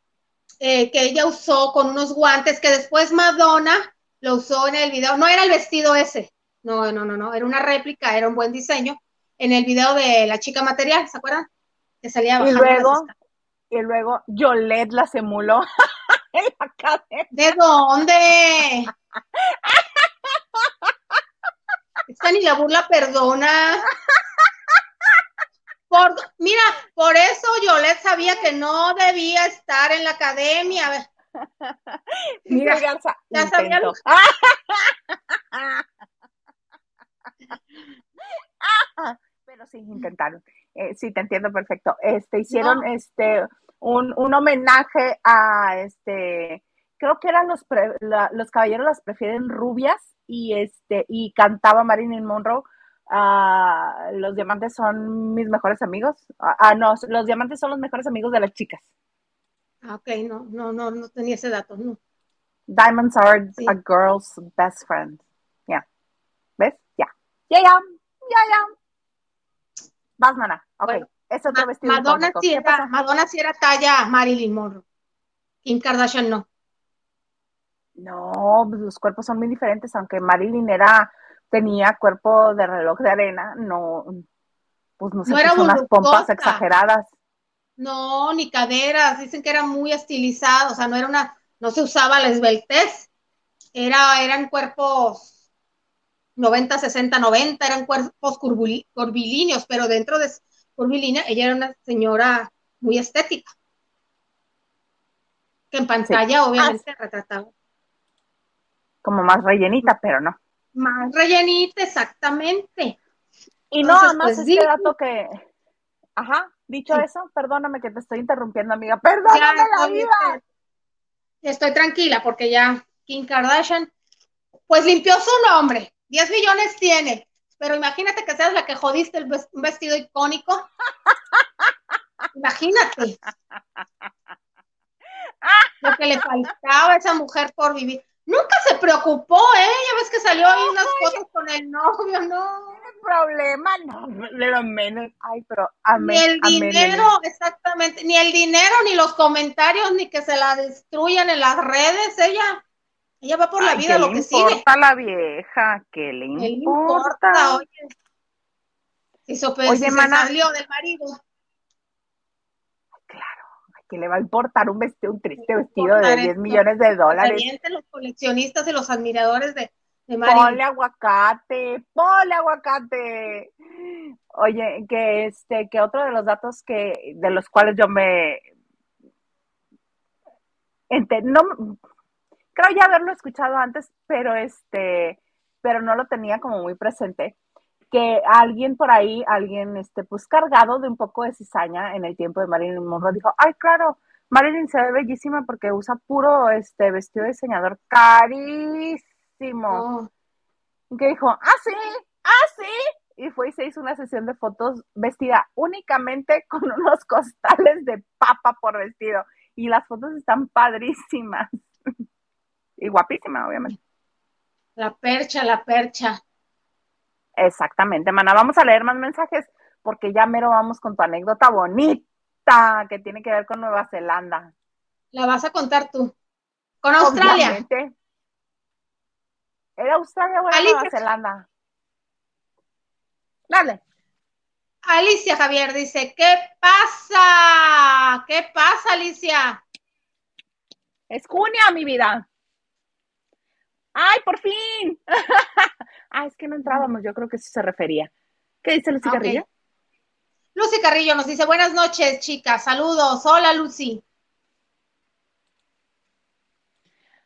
eh, que ella usó con unos guantes que después Madonna lo usó en el video. No era el vestido ese, no, no, no, no, era una réplica, era un buen diseño. En el video de la chica material, ¿se acuerdan? Que salía bajando. Y luego, y luego Yolette las emuló en la cadena. ¿De dónde? Esta ni la burla perdona. Por, mira, por eso Yolette sabía que no debía estar en la academia. Mira, Garza, ya sabía. Sí, intentaron. Eh, sí, te entiendo perfecto. Este, hicieron este un, un, homenaje a este, creo que eran los, los caballeros las prefieren rubias y este, y cantaba Marilyn Monroe. Ah, los diamantes son mis mejores amigos. Ah, ah, no, los diamantes son los mejores amigos de las chicas. Ah, ok, no, no, no, no tenía ese dato, no. Diamonds are a girl's best friend. Ya. ¿Ves? Ya. Ya, ya. Ya, ya. Vas, mana. Ok. es otro vestido. Madonna sí, era, Madonna sí era talla Marilyn Monroe. Kim Kardashian no. No, pues los cuerpos son muy diferentes, aunque Marilyn era, tenía cuerpo de reloj de arena, no, pues no sé, no unas pompas exageradas. No, ni caderas, dicen que era muy estilizado, o sea, no era una, no se usaba la esbeltez, era, eran cuerpos 90, 60, 90, eran cuerpos curvilíneos, pero dentro de curvilínea ella era una señora muy estética, que en pantalla obviamente retrataba. Como más rellenita, pero no. Más rellenita, exactamente. Y no, además pues, este dato que, ajá, dicho eso, perdóname que te estoy interrumpiendo, amiga, perdóname la vida. Estoy tranquila porque ya Kim Kardashian, pues limpió su nombre, 10 millones tiene, pero imagínate que seas la que jodiste el vestido icónico. imagínate. Lo que le faltaba a esa mujer por vivir. Nunca se preocupó, ¿eh? Ya ves que salió ahí unas fotos con el novio, no. Tiene problema, no, de lo menos. Ay, pero Ni el dinero, exactamente, ni el dinero, ni los comentarios, ni que se la destruyan en las redes, ella. Ella va por la vida lo que sigue. ¿Qué le importa a la vieja? ¿Qué le importa? ¿Qué le importa? Oye. Hizo, pues, oye, se salió del marido que le va a importar un vestido, un triste vestido de 10 millones de dólares. Los coleccionistas y los admiradores de, de Ponle aguacate, ponle aguacate. Oye, que este, que otro de los datos que, de los cuales yo me no creo ya haberlo escuchado antes, pero este, pero no lo tenía como muy presente que alguien por ahí, alguien, este, pues cargado de un poco de cizaña en el tiempo de Marilyn Monroe, dijo, ay, claro, Marilyn se ve bellísima porque usa puro, este, vestido de diseñador carísimo. Oh. Y que dijo, ah, sí, ah, sí, y fue y se hizo una sesión de fotos vestida únicamente con unos costales de papa por vestido. Y las fotos están padrísimas. Y guapísima, obviamente. La percha, la percha. Exactamente, mana. Vamos a leer más mensajes porque ya mero vamos con tu anécdota bonita que tiene que ver con Nueva Zelanda. La vas a contar tú. Con Australia. ¿Era Australia o era Nueva Zelanda? Dale. Alicia Javier dice, ¿qué pasa? ¿Qué pasa, Alicia? Es junio, mi vida. ¡Ay, por fin! ah, es que no entrábamos, yo creo que sí se refería. ¿Qué dice Lucy Carrillo? Lucy Carrillo nos dice, buenas noches, chicas, saludos. Hola, Lucy.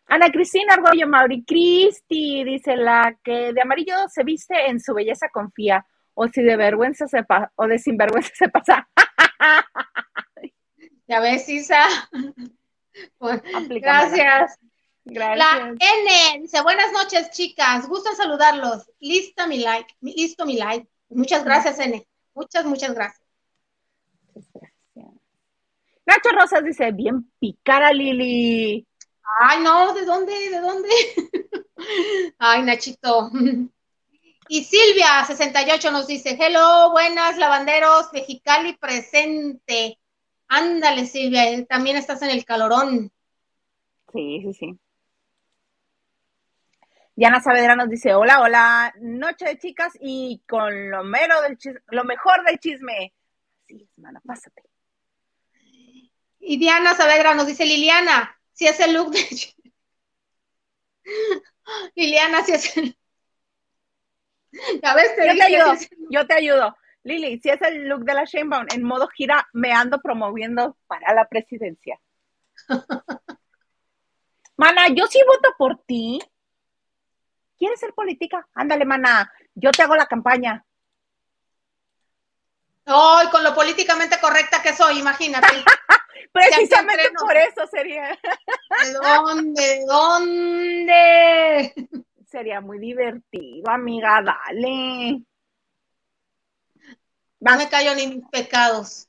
Ana Cristina Argollo Mauri Cristi dice la que de amarillo se viste en su belleza confía o si de vergüenza se pasa o de sinvergüenza se pasa. ya ves, Isa. gracias. Gracias. La N dice, buenas noches, chicas. Gusto saludarlos. Lista mi like. Listo mi like. Muchas gracias, N. Muchas, muchas gracias. Nacho Rosas dice, bien picara, Lili. Ay, no, ¿de dónde? ¿De dónde? Ay, Nachito. Y Silvia, 68, nos dice, hello, buenas, lavanderos, Mexicali presente. Ándale, Silvia, también estás en el calorón. Sí, sí, sí. Diana Saavedra nos dice, hola, hola, noche de chicas y con lo, mero del lo mejor del chisme. Así es, mana, pásate. Y Diana Saavedra nos dice, Liliana, si es el look de... Liliana, si es el... Ya ves, te yo te ayudo, yo te ayudo. Lili, si es el look de la Sheinbaum, en modo gira, me ando promoviendo para la presidencia. Mana, yo sí voto por ti. ¿Quieres ser política? Ándale, mana, yo te hago la campaña. Ay, con lo políticamente correcta que soy, imagínate. Precisamente por eso sería. ¿De dónde? ¿Dónde? Sería muy divertido, amiga, dale. No me callo ni mis pecados.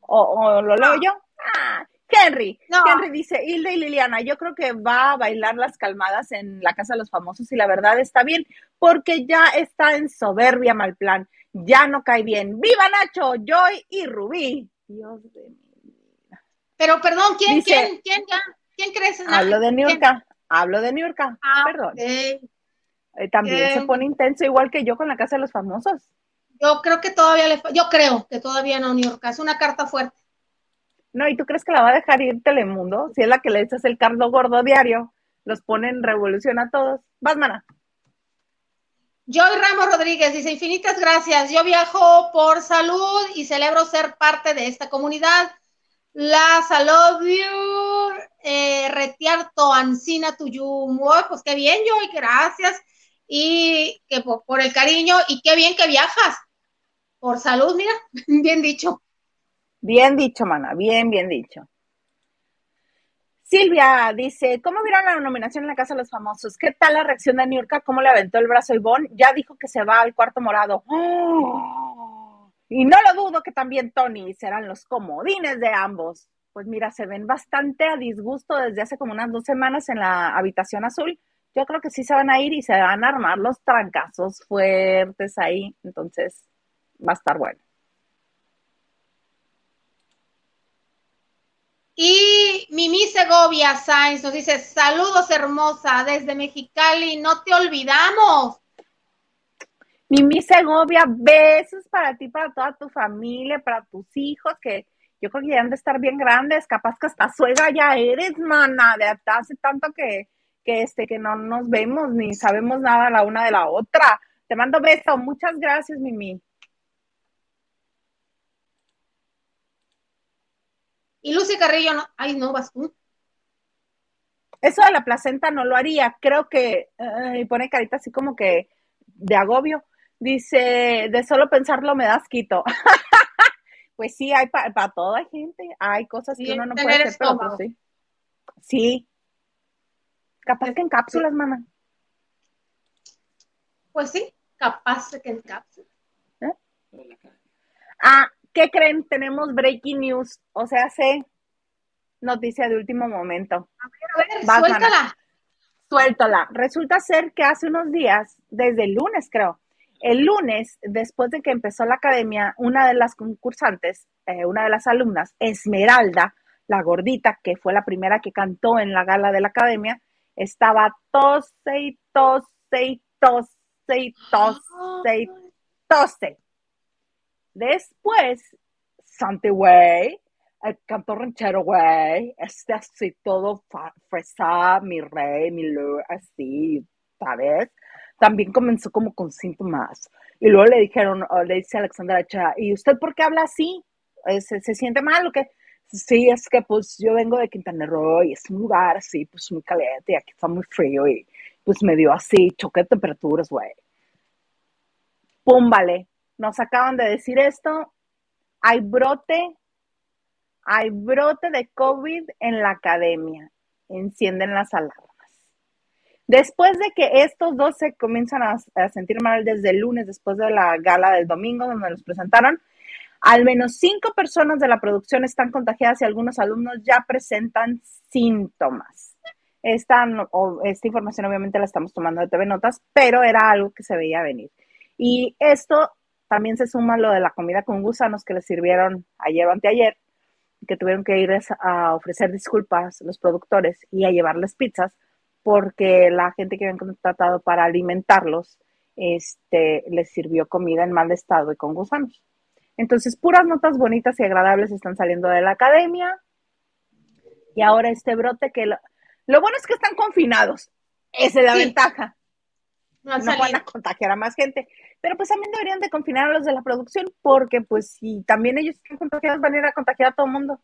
¿O, lo leo yo? Ah, Henry, Henry dice, Hilda y Liliana, yo creo que va a bailar las calmadas en la Casa de los Famosos y la verdad está bien, porque ya está en soberbia mal plan, ya no cae bien. ¡Viva Nacho, Joy y Rubí! Dios de mi vida. Pero perdón, ¿quién, quién, quién, ya? ¿Quién crees? Hablo de Niurka, hablo de Niurka, ah, perdón. Eh, también se pone intenso igual que yo con la Casa de los Famosos. Yo creo que todavía le, yo creo que todavía no, Niurka, es una carta fuerte. No, ¿y tú crees que la va a dejar ir Telemundo? Si es la que le echas el cardo gordo diario, los pone en revolución a todos. Vas, mana. Joy Ramos Rodríguez dice, infinitas gracias. Yo viajo por salud y celebro ser parte de esta comunidad. La salud, eh, retiarto ancina tuyum. pues qué bien, Joy, gracias. Y que por el cariño y qué bien que viajas. Por salud, mira, bien dicho. Bien dicho, mana, bien, bien dicho. Silvia dice, ¿cómo vieron la nominación en la Casa de los Famosos? ¿Qué tal la reacción de Niurka? ¿Cómo le aventó el brazo Ivonne? Ya dijo que se va al cuarto morado. ¡Oh! Y no lo dudo que también Tony serán los comodines de ambos. Pues mira, se ven bastante a disgusto desde hace como unas dos semanas en la habitación azul. Yo creo que sí se van a ir y se van a armar los trancazos fuertes ahí. Entonces, va a estar bueno. Y Mimi Segovia Sainz nos dice, saludos hermosa desde Mexicali, no te olvidamos. Mimi Segovia, besos para ti, para toda tu familia, para tus hijos, que yo creo que ya han de estar bien grandes, capaz que hasta suegra ya eres, mana, de hace tanto que, que, este, que no nos vemos ni sabemos nada la una de la otra. Te mando besos, muchas gracias, Mimi. Y Lucy Carrillo, no, ay, no, vas tú. Eso de la placenta no lo haría. Creo que, y pone carita así como que de agobio. Dice, de solo pensarlo me das quito. pues sí, hay para toda gente. Hay cosas que uno no puede hacer, pero pues sí. Sí. Capaz que en cápsulas, mamá. Pues sí, capaz que en cápsulas. ¿Eh? Ah, ¿qué creen? Tenemos breaking news, o sea, sé noticia de último momento. A ver, a ver, suéltala. Suéltala. Resulta ser que hace unos días, desde el lunes creo, el lunes, después de que empezó la academia, una de las concursantes, eh, una de las alumnas, Esmeralda, la gordita, que fue la primera que cantó en la gala de la academia, estaba tose y tose y tose y tose y tose. Después, Santi, güey, el cantor ranchero, güey, este así todo fresa, mi rey, mi lord, así, ¿sabes? También comenzó como con síntomas. Y luego le dijeron, le dice Alexandra ¿y usted por qué habla así? ¿Se, se siente mal o qué? Sí, es que pues yo vengo de Quintana Roo y es un lugar así, pues muy caliente y aquí está muy frío y pues me dio así, choque de temperaturas, güey. Pum, nos acaban de decir esto, hay brote, hay brote de COVID en la academia, encienden las alarmas. Después de que estos dos se comienzan a, sentir mal desde el lunes, después de la gala del domingo donde los presentaron, al menos cinco personas de la producción están contagiadas y algunos alumnos ya presentan síntomas. Esta, esta información obviamente la estamos tomando de TV Notas, pero era algo que se veía venir. Y esto también se suma lo de la comida con gusanos que les sirvieron ayer o anteayer. que tuvieron que ir a ofrecer disculpas los productores y a llevarles pizzas porque la gente que habían contratado para alimentarlos este, les sirvió comida en mal estado y con gusanos. Entonces, puras notas bonitas y agradables están saliendo de la academia. Y ahora este brote que lo, bueno es que están confinados. Esa es la ventaja. No, van a contagiar a más gente. Pero pues también deberían de confinar a los de la producción, porque pues si también ellos están contagiados, van a ir a contagiar a todo el mundo.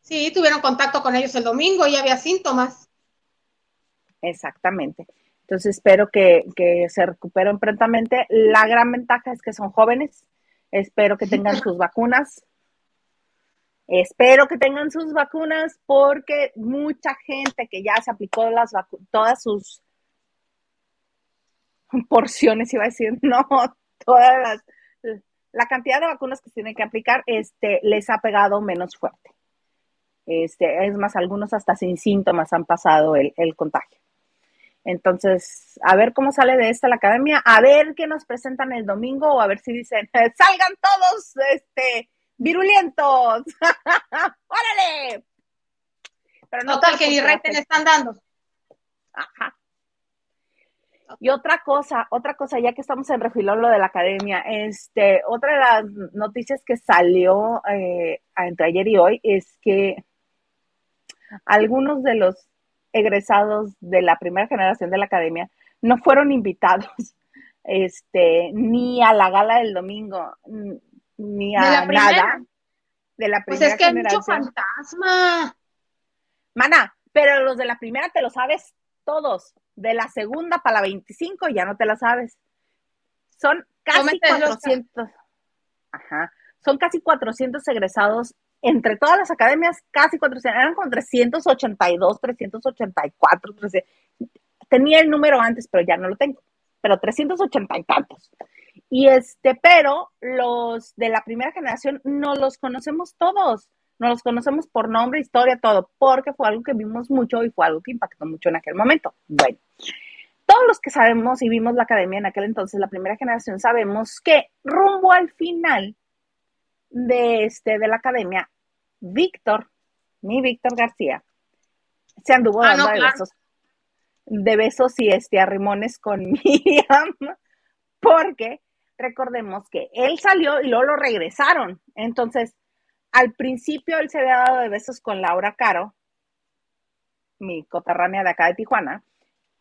Sí, tuvieron contacto con ellos el domingo y había síntomas. Exactamente. Entonces espero que, que se recuperen prontamente. La gran ventaja es que son jóvenes. Espero que tengan sus vacunas. Espero que tengan sus vacunas porque mucha gente que ya se aplicó las todas sus porciones, iba a decir, no, todas las, la cantidad de vacunas que se tienen que aplicar, este, les ha pegado menos fuerte. Este, es más, algunos hasta sin síntomas han pasado el, el contagio. Entonces, a ver cómo sale de esta la academia, a ver qué nos presentan el domingo o a ver si dicen, salgan todos, este, virulentos. ¡Órale! Pero no Total, que ni reten están dando. Ajá. Y otra cosa, otra cosa, ya que estamos en refilón lo de la academia, este, otra de las noticias que salió eh, entre ayer y hoy es que algunos de los egresados de la primera generación de la academia no fueron invitados este, ni a la gala del domingo, ni a nada de la primera pues es que hay mucho fantasma. Mana, pero los de la primera te lo sabes todos. De la segunda para la 25 ya no te la sabes. Son casi 400. Ajá. Son casi 400 egresados entre todas las academias, casi 400. Eran con 382, 384. Tenía el número antes, pero ya no lo tengo. Pero 380 y tantos. Y este, pero los de la primera generación no los conocemos todos no los conocemos por nombre, historia, todo, porque fue algo que vimos mucho y fue algo que impactó mucho en aquel momento. Bueno, todos los que sabemos y vimos la academia en aquel entonces, la primera generación, sabemos que rumbo al final de, este, de la academia, Víctor, mi Víctor García, se anduvo ah, dando de besos, de besos y este arrimones con Miriam, porque recordemos que él salió y luego lo regresaron. Entonces, al principio él se había dado de besos con Laura Caro, mi coterránea de acá de Tijuana,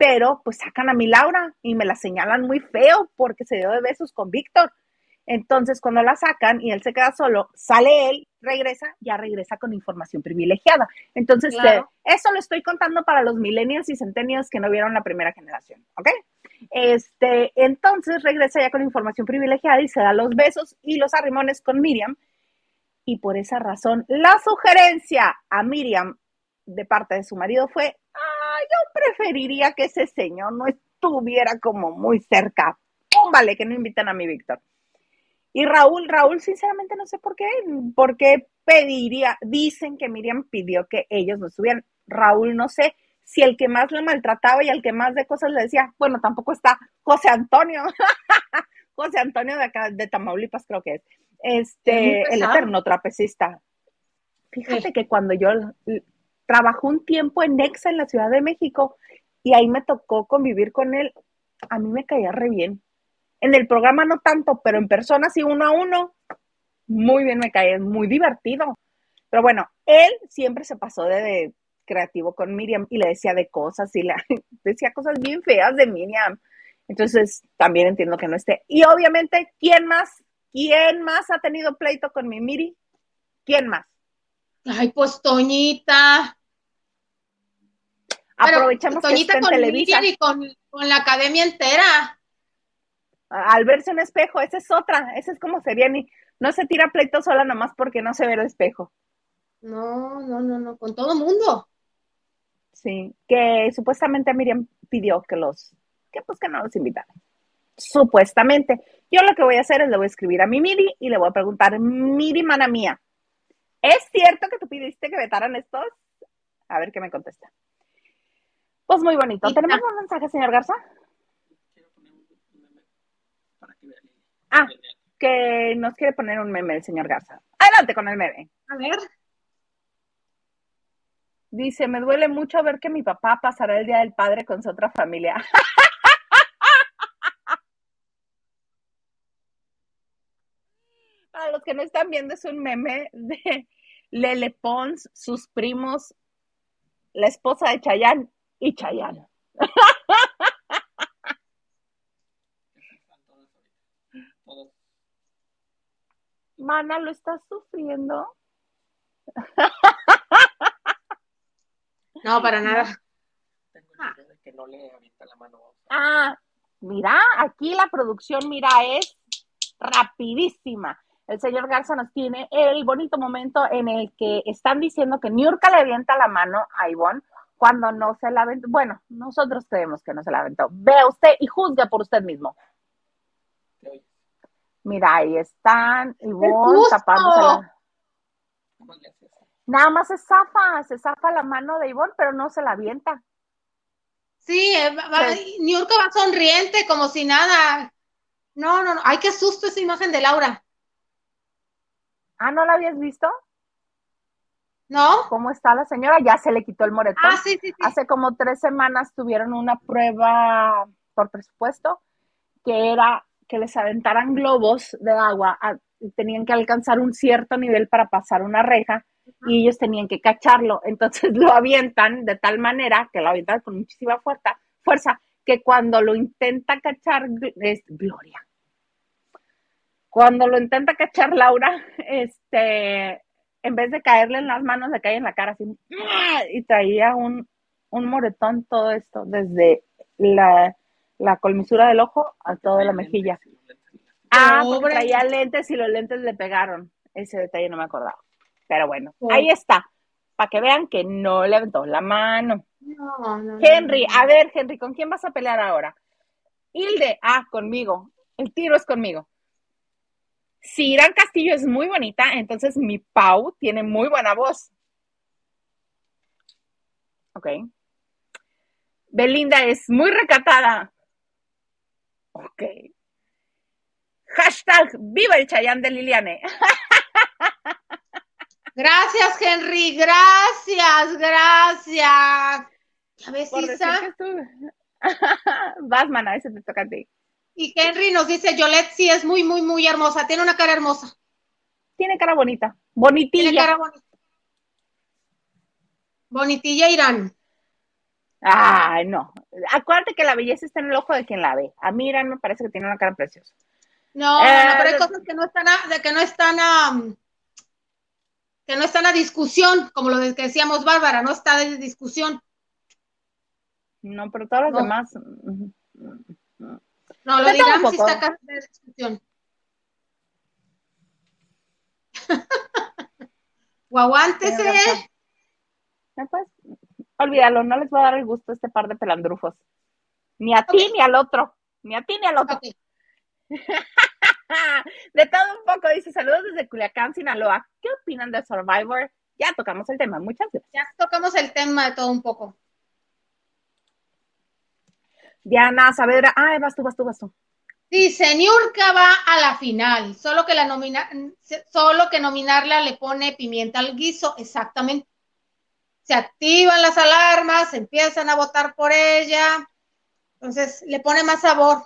pero pues sacan a mi Laura y me la señalan muy feo porque se dio de besos con Víctor. Entonces, cuando la sacan y él se queda solo, sale él, regresa, ya regresa con información privilegiada. Entonces, eh, eso lo estoy contando para los millennials y centennials que no vieron la primera generación, ¿ok? Este, entonces regresa ya con información privilegiada y se da los besos y los arrimones con Miriam y por esa razón la sugerencia a Miriam de parte de su marido fue, ah, yo preferiría que ese señor no estuviera como muy cerca. Póngale que no invitan a mi Víctor. Y Raúl, Raúl, sinceramente no sé por qué, por qué pediría, dicen que Miriam pidió que ellos no estuvieran. Raúl, no sé si el que más le maltrataba y el que más de cosas le decía, bueno, tampoco está José Antonio, José Antonio de acá, de Tamaulipas creo que es este, el eterno trapecista. Fíjate que cuando yo trabajé un tiempo en Nexa en la Ciudad de México y ahí me tocó convivir con él, a mí me caía re bien. En el programa no tanto, pero en persona sí uno a uno, muy bien me caía, muy divertido. Pero bueno, él siempre se pasó de, creativo con Miriam y le decía de cosas y le decía cosas bien feas de Miriam. Entonces, también entiendo que no esté. Y obviamente, ¿quién más ¿Quién más ha tenido pleito con mi Miri? ¿Quién más? Ay, pues Toñita. Aprovechamos Toñita con Miriam y con, la academia entera. Al verse un espejo, esa es otra, esa es como sería ni no se tira pleito sola nomás porque no se ve el espejo. No, no, no, no, con todo mundo. Sí, que supuestamente Miriam pidió que los, que pues que no los invitaran. Supuestamente. Yo lo que voy a hacer es le voy a escribir a mi Miri y le voy a preguntar, Miri, mana mía, ¿es cierto que tú pidiste que vetaran estos? A ver qué me contesta. Pues muy bonito. ¿Tenemos un mensaje, señor Garza? Ah, que nos quiere poner un meme el señor Garza. Adelante con el meme. A ver. Dice, me duele mucho ver que mi papá pasará el Día del Padre con su otra familia. Para los que no están viendo, es un meme de Lele Pons, sus primos, la esposa de Chayán y Chayán. Mana, ¿lo estás sufriendo? No, para nada. Ah, mira, aquí la producción, mira, es rapidísima. El señor Garza nos tiene el bonito momento en el que están diciendo que Niurka le avienta la mano a Ivonne cuando no se la aventó. Bueno, nosotros creemos que no se la aventó. Vea usted y juzgue por usted mismo. Mira, ahí están Ivonne tapándose la... Nada más se zafa, se zafa la mano de Ivonne, pero no se la avienta. Sí, eh, va, va, va sonriente, como si nada. No, no, no. Ay, qué susto esa imagen de Laura. Ah, ¿no la habías visto? ¿No? ¿Cómo está la señora? Ya se le quitó el moretón. Ah, sí, sí, sí. Hace como tres semanas tuvieron una prueba por presupuesto que era que les aventaran globos de agua, a, tenían que alcanzar un cierto nivel para pasar una reja y ellos tenían que cacharlo. Entonces lo avientan de tal manera que lo avientan con muchísima fuerza, fuerza que cuando lo intenta cachar es Gloria. Cuando lo intenta cachar Laura, este, en vez de caerle en las manos, le cae en la cara así, y traía un, un moretón todo esto, desde la, la colmisura del ojo a toda la mejilla. Ah, porque traía lentes y los lentes le pegaron. Ese detalle no me acordaba. Pero bueno, oh. ahí está. Para que vean que no le aventó la mano. No, no, Henry, no, a ver, Henry, ¿con quién vas a pelear ahora? Hilde, ah, conmigo. El tiro es conmigo. Si Irán Castillo es muy bonita, entonces mi Pau tiene muy buena voz. Ok. Belinda es muy recatada. Ok. Hashtag viva el Chayán de Liliane. Gracias, Henry. Gracias, gracias. Ya ves, Isa. Vas, mana, ese te toca a ti. Y Henry nos dice, Yolette sí es muy, muy, muy hermosa. Tiene una cara hermosa. Tiene cara bonita. Bonitilla. Tiene cara bonita. Bonitilla Irán. Ay, no. Acuérdate que la belleza está en el ojo de quien la ve. A mí Irán me parece que tiene una cara preciosa. No, eh, no pero hay cosas que no están a, de que no están a, que no están a discusión, como lo que decíamos Bárbara, no está de discusión. No, pero todas las No. demás. No, lo dirán si está acá de discusión. o aguántese. Tiene razón. No, pues, olvídalo, no les va a dar el gusto a este par de pelandrufos. Ni a ti ni al otro. Ni a ti ni al otro. De todo un poco, dice saludos desde Culiacán, Sinaloa. ¿Qué opinan de Survivor? Ya tocamos el tema, muchas gracias. Ya tocamos el tema de todo un poco. Diana Saavedra, ay, vas tú, vas tú, vas tú. Dice, Niurka va a la final, solo que la nomina, solo que nominarla le pone pimienta al guiso, exactamente. Se activan las alarmas, empiezan a votar por ella, entonces le pone más sabor.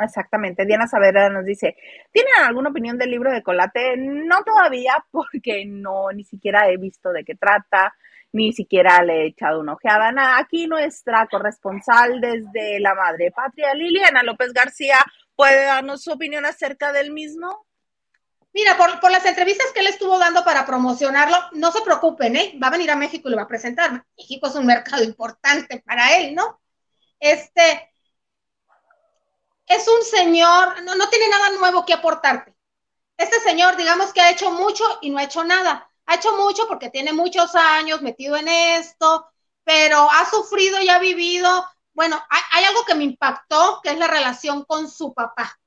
Exactamente, Diana Saavedra nos dice, ¿tienen alguna opinión del libro de Colate? No todavía, porque no, ni siquiera he visto de qué trata, ni siquiera le he echado una ojeada. Nada, aquí nuestra corresponsal desde la madre patria, Liliana López García, ¿puede darnos su opinión acerca del mismo? Mira, por, por las entrevistas que él estuvo dando para promocionarlo, no se preocupen, ¿eh? Va a venir a México y lo va a presentar. México es un mercado importante para él, ¿no? Este es un señor, no, no tiene nada nuevo que aportarte. Este señor, digamos que ha hecho mucho y no ha hecho nada. Ha hecho mucho porque tiene muchos años metido en esto, pero ha sufrido y ha vivido. Bueno, hay, algo que me impactó, que es la relación con su papá,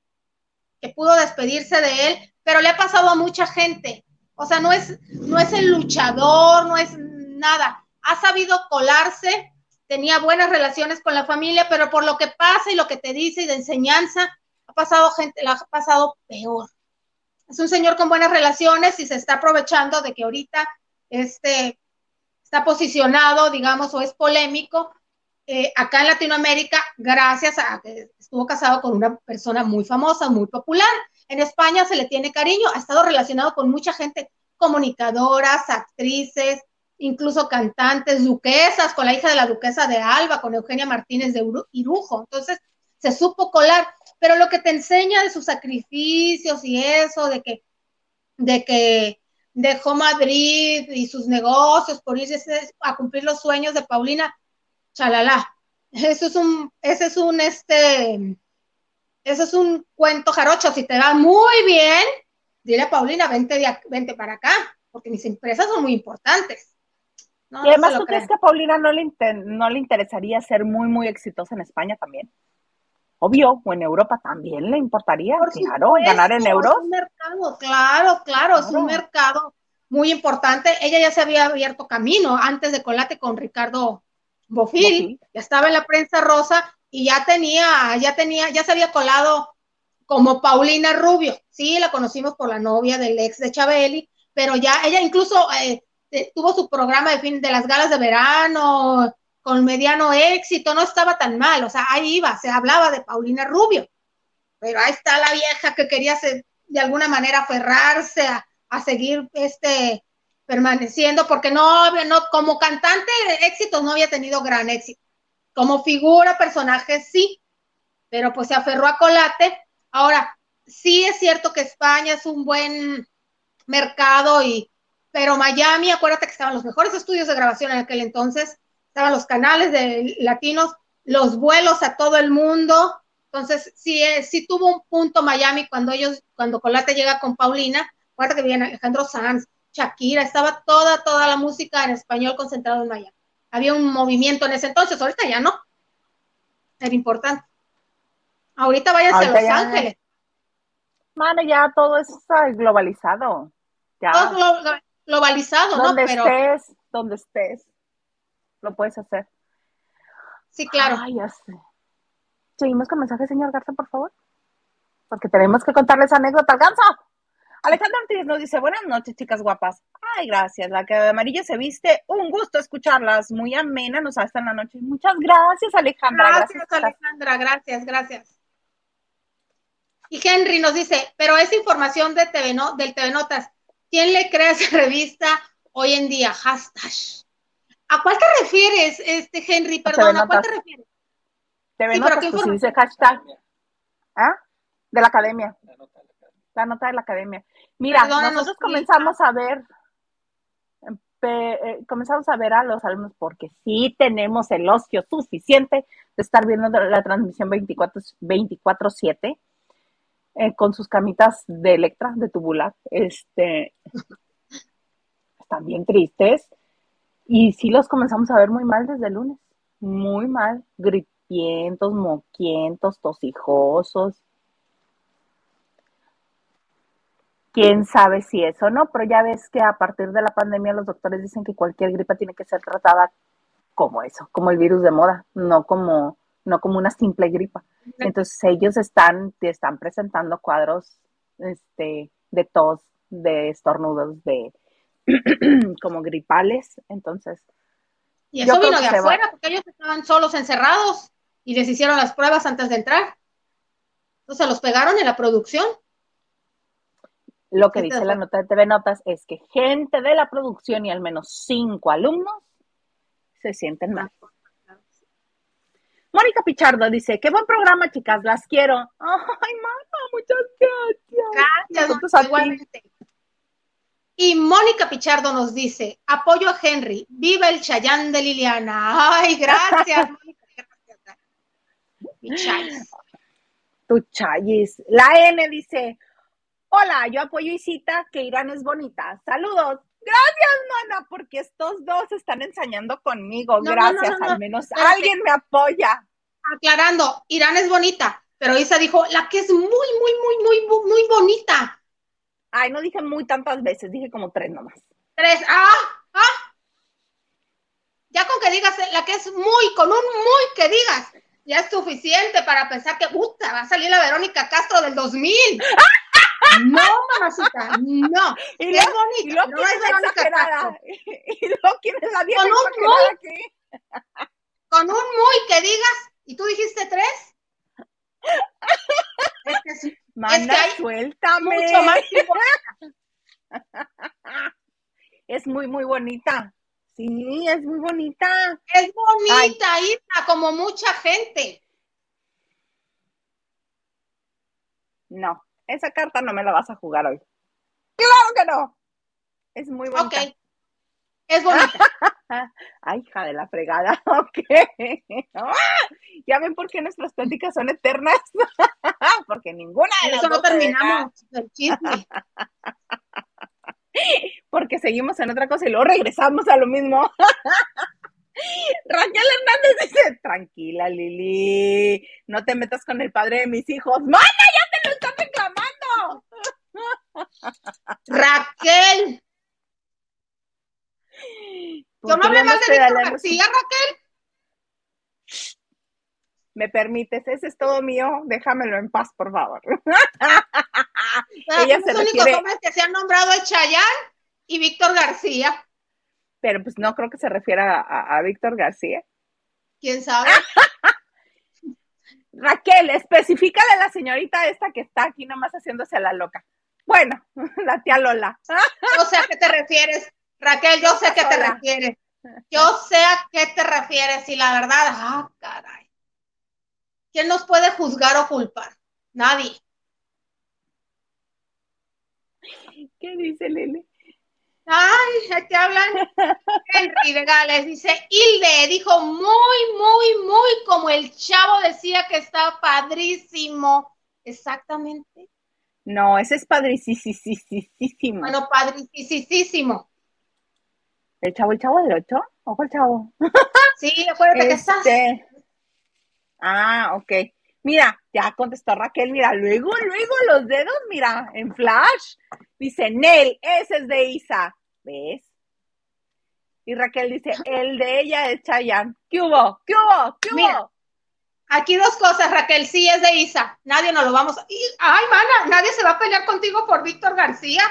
que pudo despedirse de él, pero le ha pasado a mucha gente. O sea, no es, no es el luchador, no es nada. Ha sabido colarse, tenía buenas relaciones con la familia, pero por lo que pasa y lo que te dice y de enseñanza, ha pasado gente, la ha pasado peor. Es un señor con buenas relaciones y se está aprovechando de que ahorita este, está posicionado, digamos, o es polémico eh, acá en Latinoamérica gracias a que estuvo casado con una persona muy famosa, muy popular. En España se le tiene cariño, ha estado relacionado con mucha gente, comunicadoras, actrices, incluso cantantes, duquesas, con la hija de la duquesa de Alba, con Eugenia Martínez de Irujo. Entonces, se supo colar, pero lo que te enseña de sus sacrificios y eso, de que, de que dejó Madrid y sus negocios por irse a cumplir los sueños de Paulina, chalala. Eso es un, ese es un, este, eso es un cuento jarocho. Si te va muy bien, dile a Paulina, vente, vente para acá, porque mis empresas son muy importantes. y además, ¿tú crees que a Paulina no le, no le interesaría ser muy, muy exitosa en España también? Obvio, o en Europa también le importaría, claro, ganar en euros. Es un mercado, claro, claro, es un mercado muy importante. Ella ya se había abierto camino antes de Colate con Ricardo Bofil, ya estaba en la prensa rosa y ya tenía, ya tenía, ya se había colado como Paulina Rubio. Sí, la conocimos por la novia del ex de Chabeli, pero ya ella incluso eh, eh, tuvo su programa de fin de las galas de verano, con mediano éxito, no estaba tan mal, o sea, ahí iba, se hablaba de Paulina Rubio, pero ahí está la vieja que quería de alguna manera aferrarse a, seguir este permaneciendo, porque no, no, como cantante de éxitos no había tenido gran éxito. Como figura, personaje, sí, pero pues se aferró a Colate. Ahora, sí es cierto que España es un buen mercado y, pero Miami, acuérdate que estaban los mejores estudios de grabación en aquel entonces, estaban los canales de latinos, los vuelos a todo el mundo. Entonces, sí, eh, sí tuvo un punto Miami cuando ellos, cuando Colate llega con Paulina, acuérdate que viene Alejandro Sanz, Shakira, estaba toda, toda la música en español concentrado en Miami. Había un movimiento en ese entonces, ahorita ya no. Era importante. Ahorita vayas a Los Ángeles. Mano, ya todo es globalizado. Ya. Todo globalizado, ¿no? Donde estés, donde estés lo puedes hacer. Sí, claro. Ay, ya sé. Seguimos con mensaje, señor Garza, por favor. Porque tenemos que contarles anécdota al ganso. Alejandra Ortiz nos dice, buenas noches, chicas guapas. Ay, gracias. La que de amarillo se viste, un gusto escucharlas. Muy amena, nos hasta en la noche. Muchas gracias, Alejandra. Gracias, Alejandra. Gracias, gracias. Y Henry nos dice, pero esa información de TV no, del TV Notas, ¿quién le crea esa revista hoy en día? Hashtag. ¿A cuál te refieres, este Henry? Perdón, ¿a cuál te refieres? TV sí, notas, pues, dice hashtag. ¿Ah? De la academia. La nota de la academia. Mira, nosotros comenzamos a ver, eh, comenzamos a ver a los alumnos porque sí tenemos el ocio suficiente de estar viendo la transmisión 24-7 eh, con sus camitas de Electra, de tubular. Este, están bien tristes y sí los comenzamos a ver muy mal desde el lunes, muy mal, gripientos, moquientos, tosijosos. Quién sabe si eso no, pero ya ves que a partir de la pandemia los doctores dicen que cualquier gripa tiene que ser tratada como eso, como el virus de moda, no como, no como una simple gripa. Entonces ellos están, están presentando cuadros este, de tos, de estornudos, de como gripales, entonces. Y eso vino de afuera, porque ellos estaban solos encerrados y les hicieron las pruebas antes de entrar. Entonces los pegaron en la producción. Lo que dice la nota de TV Notas es que gente de la producción y al menos cinco alumnos se sienten mal. Mónica Pichardo dice, qué buen programa, chicas, las quiero. Ay, mamá, muchas gracias. Gracias, igualmente. Y Mónica Pichardo nos dice, apoyo a Henry, viva el Chayán de Liliana. Ay, gracias, Mónica. Tu chayis. La N dice, hola, yo apoyo Isita, que Irán es bonita. Saludos. Gracias, mana, porque estos dos están ensañando conmigo. Gracias, al menos alguien me apoya. Aclarando, Irán es bonita, pero Isa dijo, la que es muy, muy, muy, muy, muy bonita. Ay, no dije muy tantas veces, dije como tres nomás. Tres, ah, ah. Ya con que digas la que es muy, con un muy que digas, ya es suficiente para pensar que, puta, va a salir la Verónica Castro del 2000. No, mamacita, no. Y bonita, y no ¿quién es Verónica? Castro. Y luego quién es la Con un exagerada aquí? Con un muy que digas, ¿y tú dijiste tres? Es que sí, Mana, hay suéltame. mucho más tiempo. Es muy, muy bonita. Sí, es muy bonita. Es bonita, Isa, como mucha gente. No, esa carta no me la vas a jugar hoy. ¡Claro que no! Es muy Ok. bonita. Es bonita. Ay, hija de la fregada. Ok. Ya ven por qué nuestras pláticas son eternas. Porque ninguna de las eso no terminamos el chisme. Porque seguimos en otra cosa y luego regresamos a lo mismo. Raquel Hernández dice, tranquila Lili, no te metas con el padre de mis hijos. ¡Mana, ya te lo están reclamando! Raquel. ¿Por Yo no hablé de Víctor? García, Raquel. ¿Me permites? Ese es todo mío. Déjamelo en paz, por favor. Ella Los se únicos refiere- hombres que se han nombrado es Chayanne y Víctor García. Pero pues no creo que se refiera a, a- a Víctor García. ¿Quién sabe? Raquel, especificale a la señorita esta que está aquí nomás haciéndose la loca. Bueno, la tía Lola. Yo sé a qué te refieres. Raquel, yo sé a qué te refieres. Yo sé a qué te refieres y la verdad, ah, caray. ¿Quién nos puede juzgar o culpar? Nadie. ¿Qué dice Lili? Ay, ¿a qué hablan? Henry de Gales dice, Hilde dijo muy, muy, muy como el chavo decía que está padrísimo. Exactamente. No, ese es padricísimo. Bueno, padrísimo. ¿El chavo, el chavo del ocho? ¿O cuál chavo? Sí, acuérdate que estás. Este. Ah, ok. Mira, ya contestó Raquel, mira, luego, luego los dedos, mira, en flash. Dice, Nel, ese es de Isa. ¿Ves? Y Raquel dice, el de ella es Chayanne. ¿Qué hubo? ¿Qué hubo? ¿Qué hubo? Mira. Aquí dos cosas, Raquel, sí es de Isa. Nadie nos lo vamos a... y- Ay, mana, nadie se va a pelear contigo por Víctor García.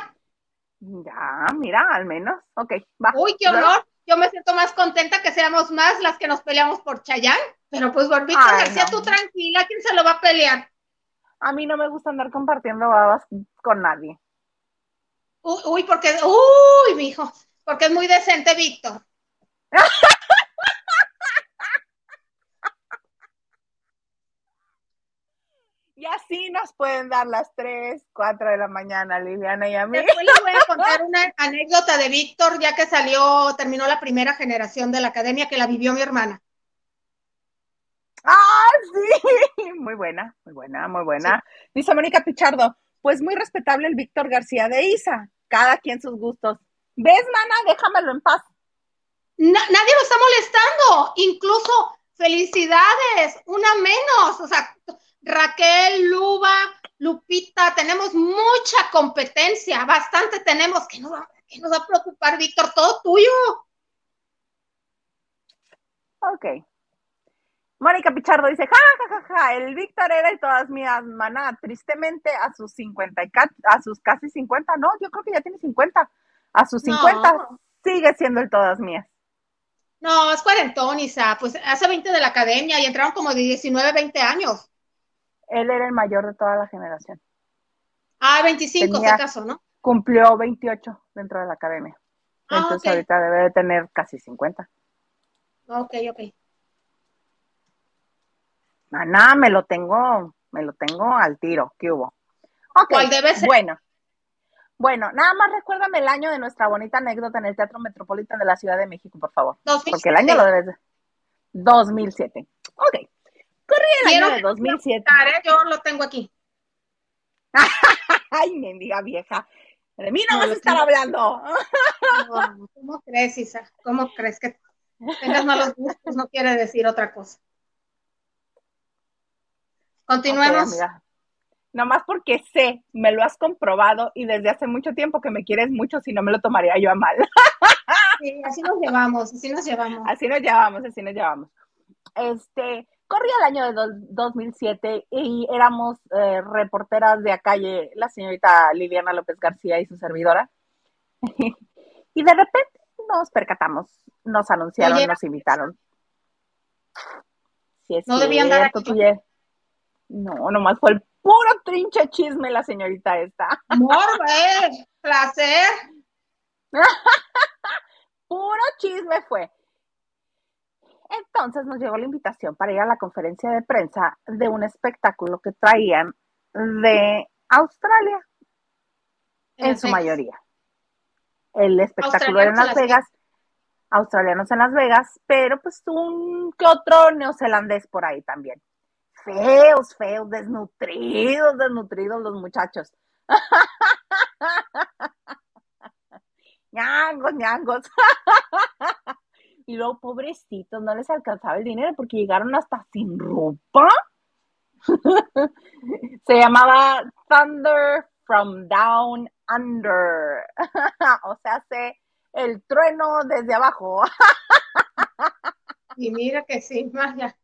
Ya, mira, al menos. Ok, va. Uy, qué honor. Yo me siento más contenta que seamos más las que nos peleamos por Chayanne. Pero pues Ay, García, no. tú tranquila, ¿quién se lo va a pelear? A mí no me gusta andar compartiendo babas con nadie. Uy, uy, porque, uy, mijo, porque es muy decente Víctor. Y así nos pueden dar las 3, 4 de la mañana, Liliana y a mí. Después les voy a contar una anécdota de Víctor, ya que salió, terminó la primera generación de la academia que la vivió mi hermana. ¡Ah, sí! Muy buena, muy buena, muy buena. Dice Mónica Pichardo, pues muy respetable el Víctor García de Isa. Cada quien sus gustos. ¿Ves, mana? Déjamelo en paz. Na- nadie lo está molestando, incluso felicidades, una menos, o sea, Raquel, Luba, Lupita, tenemos mucha competencia, bastante tenemos, que nos va, que nos va a preocupar, Víctor? Todo tuyo. Ok. Mónica Pichardo dice, ja, ja, ja, ja, el Víctor era el todas mías, mana, tristemente a sus 50, y ca- a sus casi 50, no, yo creo que ya tiene 50, a sus No. 50 sigue siendo el todas mías. No, es cuarentón, Isa, pues hace 20 de la academia y entraron como de 19, 20 años. Él era el mayor de toda la generación. Ah, 25, Tenía- si acaso, ¿no? Cumplió 28 dentro de la academia. Ah, Entonces ahorita debe de tener casi 50. Ok, ok. Maná, me lo tengo, me lo tengo al tiro. ¿Qué hubo? Ok, ¿Cuál debe ser? bueno. Bueno, nada más recuérdame el año de nuestra bonita anécdota en el Teatro Metropolitan de la Ciudad de México, por favor. 2007. Porque el año lo debes de... 2007. Ok. Corría el año de que 2007. ¿eh? Yo lo tengo aquí. Ay, mendiga vieja. De mí no, No, vas a estar tengo. hablando. No, ¿Cómo crees, Isa? ¿Cómo crees que tengas malos gustos? No quiere decir otra cosa. Continuemos. Ok, amiga. Nomás porque sé, me lo has comprobado y desde hace mucho tiempo que me quieres mucho, si no me lo tomaría yo a mal. Sí, así nos llevamos, así nos llevamos. Así nos llevamos, así nos llevamos. Este, corría el año de 2007 y éramos eh, reporteras de a calle, la señorita Liliana López García y su servidora. y de repente nos percatamos, nos anunciaron, nos invitaron. Si no debían dar No, nomás fue el puro trinche chisme la señorita esta. Morbe, placer. puro chisme fue. Entonces nos llegó la invitación para ir a la conferencia de prensa de un espectáculo que traían de Australia, en, su mayoría. El espectáculo era en Las Vegas, australianos en Las Vegas, pero pues un que otro neozelandés por ahí también. Feos, feos, desnutridos, desnutridos los muchachos. ñangos, ñangos. y luego, pobrecitos, no les alcanzaba el dinero porque llegaron hasta sin ropa. Se llamaba Thunder from Down Under. o sea, se el trueno desde abajo. y mira que sí, más ya.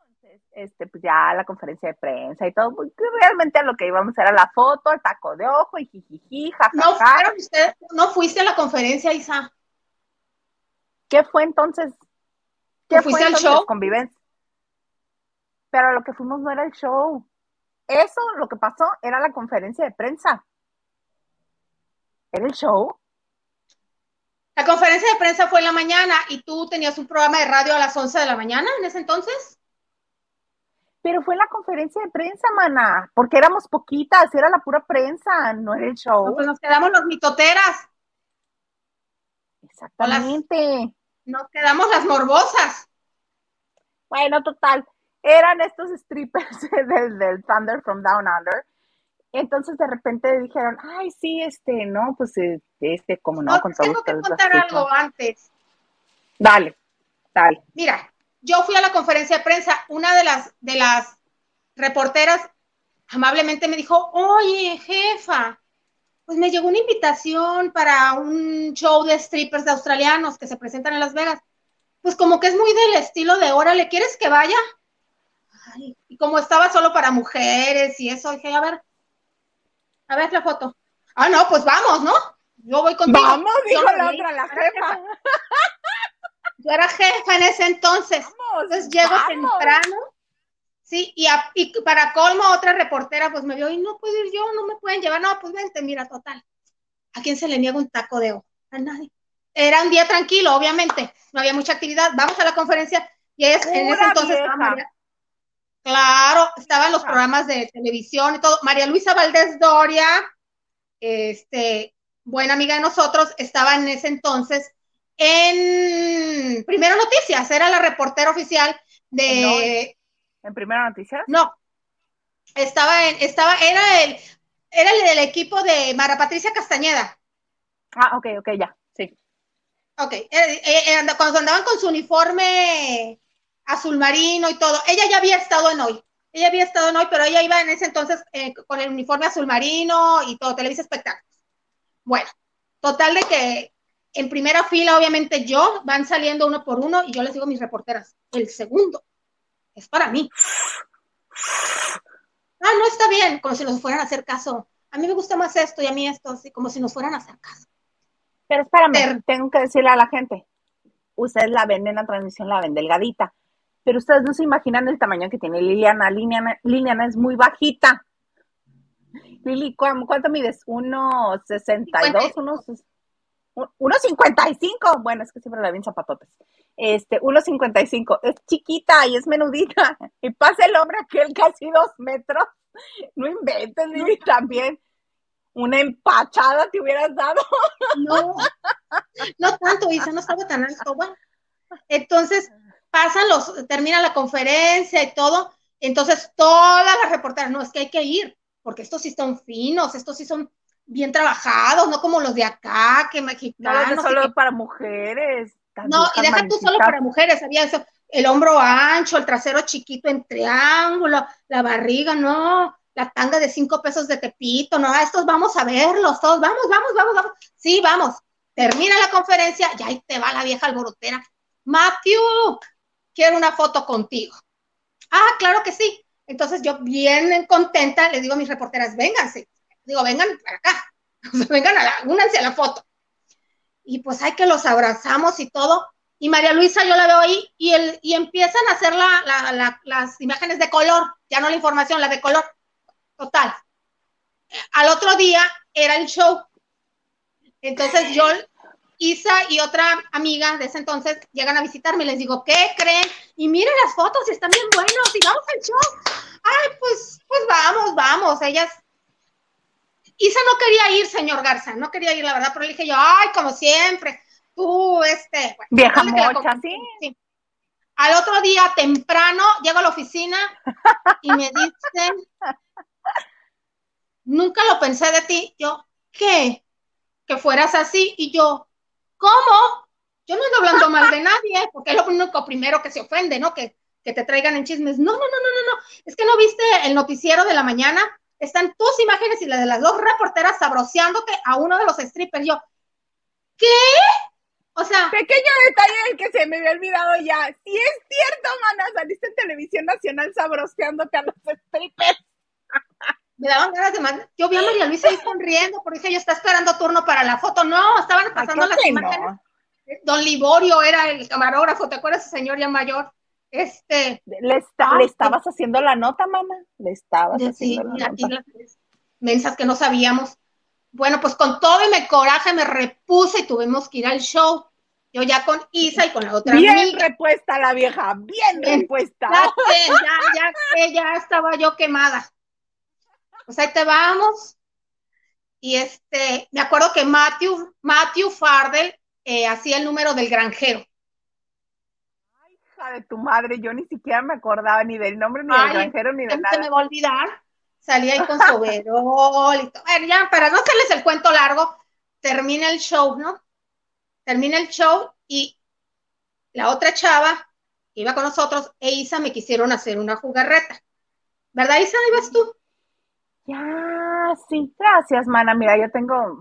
Entonces, este, pues ya la conferencia de prensa y todo, pues, realmente a lo que íbamos era la foto, el taco de ojo y jijiji, jajaja. No, no fuiste a la conferencia, Isa. ¿Qué fue entonces? ¿Qué fuiste al show? Convivencia. Pero lo que fuimos no era el show. Eso, lo que pasó, era la conferencia de prensa. ¿Era el show? La conferencia de prensa fue en la mañana y tú tenías un programa de radio a las 11 de la mañana en ese entonces. Pero fue la conferencia de prensa, mana, porque éramos poquitas, era la pura prensa, no era el show. pues nos quedamos los mitoteras. Exactamente. nos quedamos las morbosas. Bueno, total. Eran estos strippers del, del Thunder from Down Under entonces de repente dijeron, ay, sí, este, no, pues este, como no, con todo Tengo que contar algo antes. Dale, dale. Mira, yo fui a la conferencia de prensa, una de las, de las reporteras amablemente me dijo, oye, jefa, pues me llegó una invitación para un show de strippers de australianos que se presentan en Las Vegas. Pues como que es muy del estilo de, órale, ¿quieres que vaya? Ay, y como estaba solo para mujeres y eso, dije, a ver, a ver la foto. Ah, no, pues vamos, ¿no? Yo voy contigo. Vamos, dijo la otra, la jefa. Yo era jefa en ese entonces. Vamos, entonces llego temprano. Sí, y, para colmo, otra reportera pues me vio y no puedo ir yo, no me pueden llevar. No, pues vente, mira, total. ¿A quién se le niega un taco de ojo? A nadie. Era un día tranquilo, obviamente. No había mucha actividad. Vamos a la conferencia y es, en ese entonces Claro, estaban los programas de televisión y todo. María Luisa Valdés Doria, este, buena amiga de nosotros, estaba en ese entonces en Primera Noticias, era la reportera oficial de. ¿En Primera Noticias? No. Estaba en, estaba, era el, era el del equipo de Mara Patricia Castañeda. Ah, ok, ok, ya, sí. Ok, eh, eh, eh, cuando andaban con su uniforme azul marino y todo. Ella ya había estado en hoy. Ella había estado en hoy, pero ella iba en ese entonces eh, con el uniforme azul marino y todo, Televisa Espectáculos. Bueno, total de que en primera fila, obviamente yo, van saliendo uno por uno y yo les digo a mis reporteras, el segundo es para mí. Ah, no está bien, como si nos fueran a hacer caso. A mí me gusta más esto y a mí esto, así como si nos fueran a hacer caso. Pero espérame, tengo que decirle a la gente, ustedes la ven en la transmisión, la ven delgadita pero ustedes no se imaginan el tamaño que tiene Liliana. Liliana, Liliana es muy bajita. Lili, ¿cuánto mides? ¿Unos 62? ¿Unos, unos 55? Bueno, es que siempre la ven zapatotes. Este, unos 55. Es chiquita y es menudita. Y pasa el hombre aquel casi dos metros. No inventes, Lili, también. Una empachada te hubieras dado. No, no tanto, Isa, no estaba tan alto. Bueno, entonces, pasan los, termina la conferencia y todo, entonces todas las reporteras, no, es que hay que ir, porque estos sí son finos, estos sí son bien trabajados, no como los de acá, que mexicanos. No, solo para mujeres. No, y deja tú solo para mujeres, había eso, el hombro ancho, el trasero chiquito en triángulo, la barriga, no, la tanga de cinco pesos de tepito, no, estos vamos a verlos, todos, vamos, vamos, vamos, vamos, sí, vamos. Termina la conferencia y ahí te va la vieja alborotera Matthew, quiero una foto contigo. Ah, claro que sí. Entonces yo bien contenta les digo a mis reporteras, vénganse. Digo, vengan para acá. vengan a la, únanse a la foto. Y pues hay que los abrazamos y todo. Y María Luisa yo la veo ahí y, el, y empiezan a hacer las imágenes de color, ya no la información, la de color. Total. Al otro día era el show. Entonces yo Isa y otra amiga de ese entonces llegan a visitarme y les digo, ¿qué creen? Y miren las fotos, están bien buenos y vamos al show. Ay, pues, pues vamos, vamos. Ellas. Isa no quería ir, señor Garza, no quería ir, la verdad, pero le dije yo, ay, como siempre, tú, este. Vieja mocha, ¿sí? Al otro día, temprano, llego a la oficina y me dicen, nunca lo pensé de ti. Yo, ¿qué? Que fueras así. Y yo, ¿Cómo? Yo no ando hablando mal de nadie, porque es lo único primero que se ofende, ¿no? Que, que te traigan en chismes. No, no, no, no, no, no. Es que no viste el noticiero de la mañana. Están tus imágenes y las de las dos reporteras sabroseándote a uno de los strippers. Yo, ¿qué? O sea. Pequeño detalle del que se me había olvidado ya. Si es cierto, mana, saliste en televisión nacional sabroseándote a los strippers me daban ganas de mandar. Yo vi a María Luisa ahí sonriendo, porque dije, yo está esperando turno para la foto. No, estaban pasando las imágenes. Don Liborio era el camarógrafo, ¿te acuerdas, ese señor ya mayor? Este. Le, le estabas haciendo la nota, mamá. Le estabas haciendo la nota. Las mensas que no sabíamos. Bueno, pues con todo y mi coraje me repuse y tuvimos que ir al show. Yo ya con Isa y con la otra Bien repuesta la vieja, bien, repuesta. Ya, ya, ya, ya estaba yo quemada pues ahí te vamos. Y este, me acuerdo que Matthew, Matthew Fardel eh, hacía el número del granjero. Hija de tu madre, yo ni siquiera me acordaba ni del nombre, ni del granjero, ni de nada. Se me va a olvidar. Salía ahí con su overol y todo. Bueno, ya, para no hacerles el cuento largo, termina el show, ¿no? Termina el show y la otra chava que iba con nosotros e Isa me quisieron hacer una jugarreta. ¿Verdad, Isa? ¿Ibas tú? Ya, sí, gracias, mana. Mira, yo tengo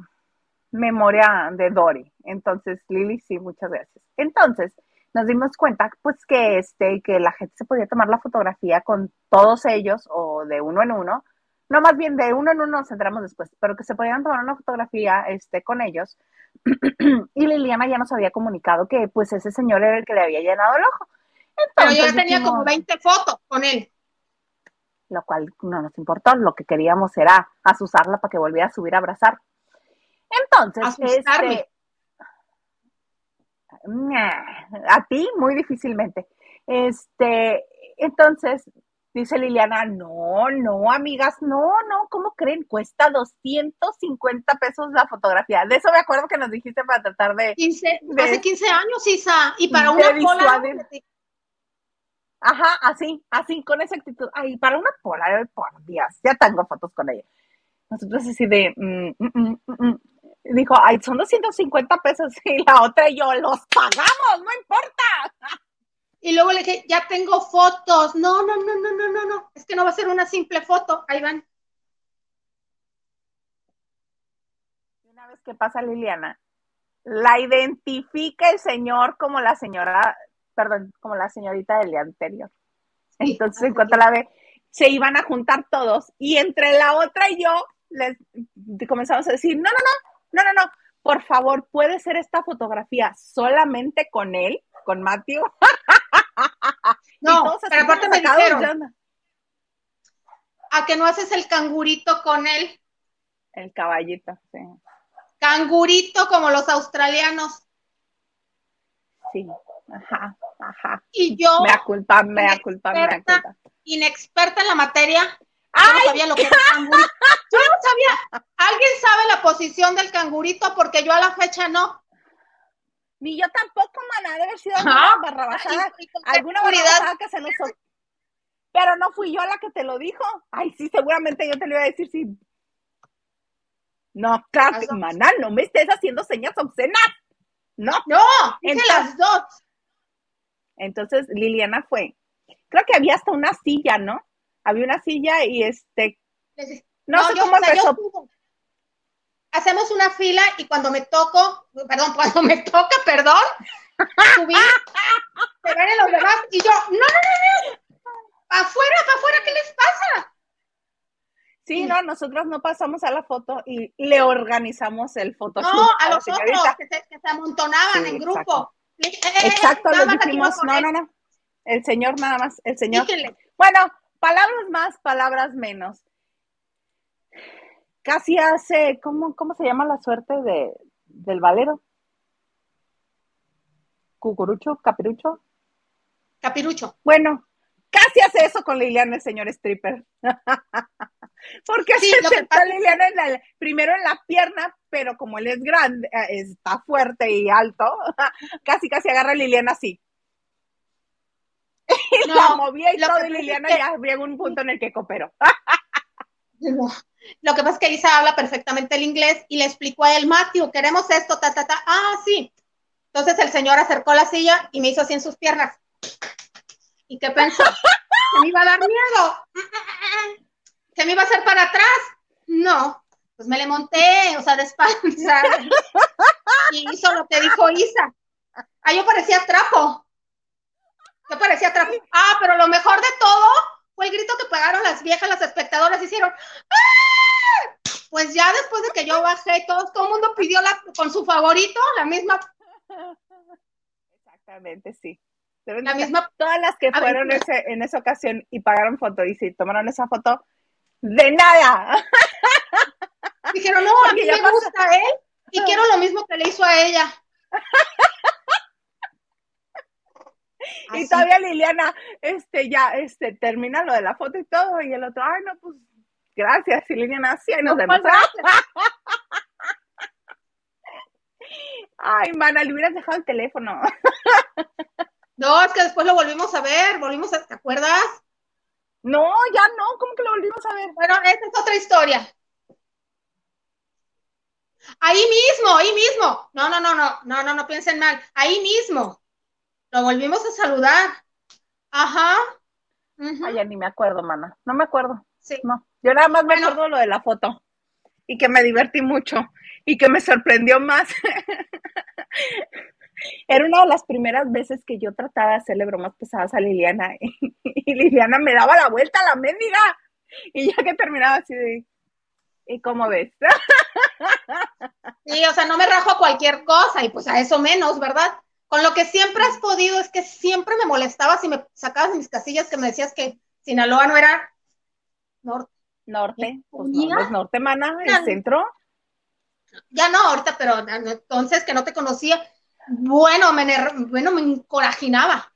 memoria de Dory. Entonces, Lili, sí, muchas gracias. Entonces, nos dimos cuenta, pues, que este, que la gente se podía tomar la fotografía con todos ellos o de uno en uno. No, más bien de uno en uno nos centramos después, pero que se podían tomar una fotografía este, con ellos. y Liliana ya nos había comunicado que, pues, ese señor era el que le había llenado el ojo. Entonces, pero yo tenía como 20 fotos con él lo cual no nos importó, lo que queríamos era asusarla para que volviera a subir a abrazar. Entonces, este, a ti muy difícilmente. Este, entonces, dice Liliana, no, no, amigas, no, no, ¿cómo creen? Cuesta 250 pesos la fotografía. De eso me acuerdo que nos dijiste para tratar de... hace 15 años, Isa, y para una cola... Ajá, así, así, con esa actitud. Ay, para una polar, por Dios, ya tengo fotos con ella. Nosotros así de, mm, mm, mm, dijo, ay, son 250 pesos y la otra y yo, los pagamos, no importa. Y luego le dije, ya tengo fotos. No, no, no, no, no, no, no. Es que no va a ser una simple foto. Ahí van. Una vez que pasa Liliana, la identifica el señor como la señora perdón, como la señorita del día anterior. Entonces, en cuanto la ve, se iban a juntar todos y entre la otra y yo les comenzamos a decir, no, no, no, no, no, no, por favor, puede ser esta fotografía solamente con él, con Matthew. no, pero aparte me dijeron, a que no haces el cangurito con él. El caballito, sí. Cangurito como los australianos. Sí, ajá. Ajá. Y yo. Me culpa, me culpa, me culpa. Inexperta en la materia. Yo no sabía lo que era cangurito. Yo no sabía. ¿Alguien sabe la posición del cangurito? Porque yo a la fecha no. Ni yo tampoco, maná, debe haber sido alguna barrabasada. Alguna barrabasada que se nos. Pero no fui yo la que te lo dijo. Ay, sí, seguramente yo te lo iba a decir, sí. No, claro, maná, no me estés haciendo señas obscenas. No. No, dije las dos. Entonces Liliana fue. Creo que había hasta una silla, ¿no? Había una silla y este. No, sé cómo empezó. hacemos una fila y cuando me toco, perdón, cuando me toca, perdón, subir, se ven los demás y yo, no, no, no, no, afuera, para afuera, ¿qué les pasa? Sí, no, nosotros no pasamos a la foto y le organizamos el foto. No, a, los otros que se, que se amontonaban en grupo. Exacto, le dijimos, no, no, no. El señor nada más, el señor. Bueno, palabras más, palabras menos. Casi hace, ¿cómo, cómo se llama la suerte de, del valero? ¿Cucurucho? ¿Capirucho? Capirucho. Bueno, casi hace eso con Liliana, el señor stripper. Porque sí, se Liliana primero en la pierna, pero como él es grande, eh, está fuerte y alto, casi casi agarra a Liliana así. Y la movía y todo, y Liliana ya había un punto en el que cooperó. Lo que pasa es que Isa habla perfectamente el inglés y le explicó a él, Matthew, queremos esto, ta, ta, ta. Ah, sí. Entonces el señor acercó la silla y me hizo así en sus piernas. ¿Y qué pensó? que me iba a dar miedo. ¿Que me iba a hacer para atrás? No. Pues me le monté, o sea, de espalda. y hizo lo que dijo Isa. Ah, yo parecía trapo. Yo parecía trapo. Ah, pero lo mejor de todo fue el grito que pegaron las viejas, las espectadoras, hicieron. ¡Ah! Pues ya después de que yo bajé, todo, todo el mundo pidió la, con su favorito, la misma. Exactamente, sí. la misma, todas las que fueron ese, en esa ocasión y pagaron foto y si tomaron esa foto, de nada. Dijeron, no, a mí me gusta él y quiero lo mismo que le hizo a ella. y todavía Liliana, este, ya, este, termina lo de la foto y todo, y el otro, ay, no, pues, gracias, y Liliana, así, ahí nos vemos. ay, mana, le hubieras dejado el teléfono. no, es que después lo volvimos a ver, volvimos a, ¿te acuerdas? No, ya no, ¿cómo que lo volvimos a ver? Bueno, esta es otra historia. Ahí mismo, ahí mismo. No, no, no, no, no, no, no piensen mal. Ahí mismo. Lo volvimos a saludar. Ajá. Ay, ya ni me acuerdo, mana. No me acuerdo. Sí. No. Yo nada más me acuerdo lo de la foto. Y que me divertí mucho. Y que me sorprendió más. Era una de las primeras veces que yo trataba de hacerle bromas pesadas a Liliana y, Liliana me daba la vuelta a la mendiga y ya que terminaba así de, ¿y cómo ves? Sí, o sea, no me rajo a cualquier cosa y pues a eso menos, ¿verdad? Con lo que siempre has podido es que siempre me molestabas y me sacabas de mis casillas que me decías que Sinaloa no era norte. Norte, pues no, es norte, mana, el centro. Ya no, ahorita, pero entonces que no te conocía bueno, me, bueno, me encorajinaba.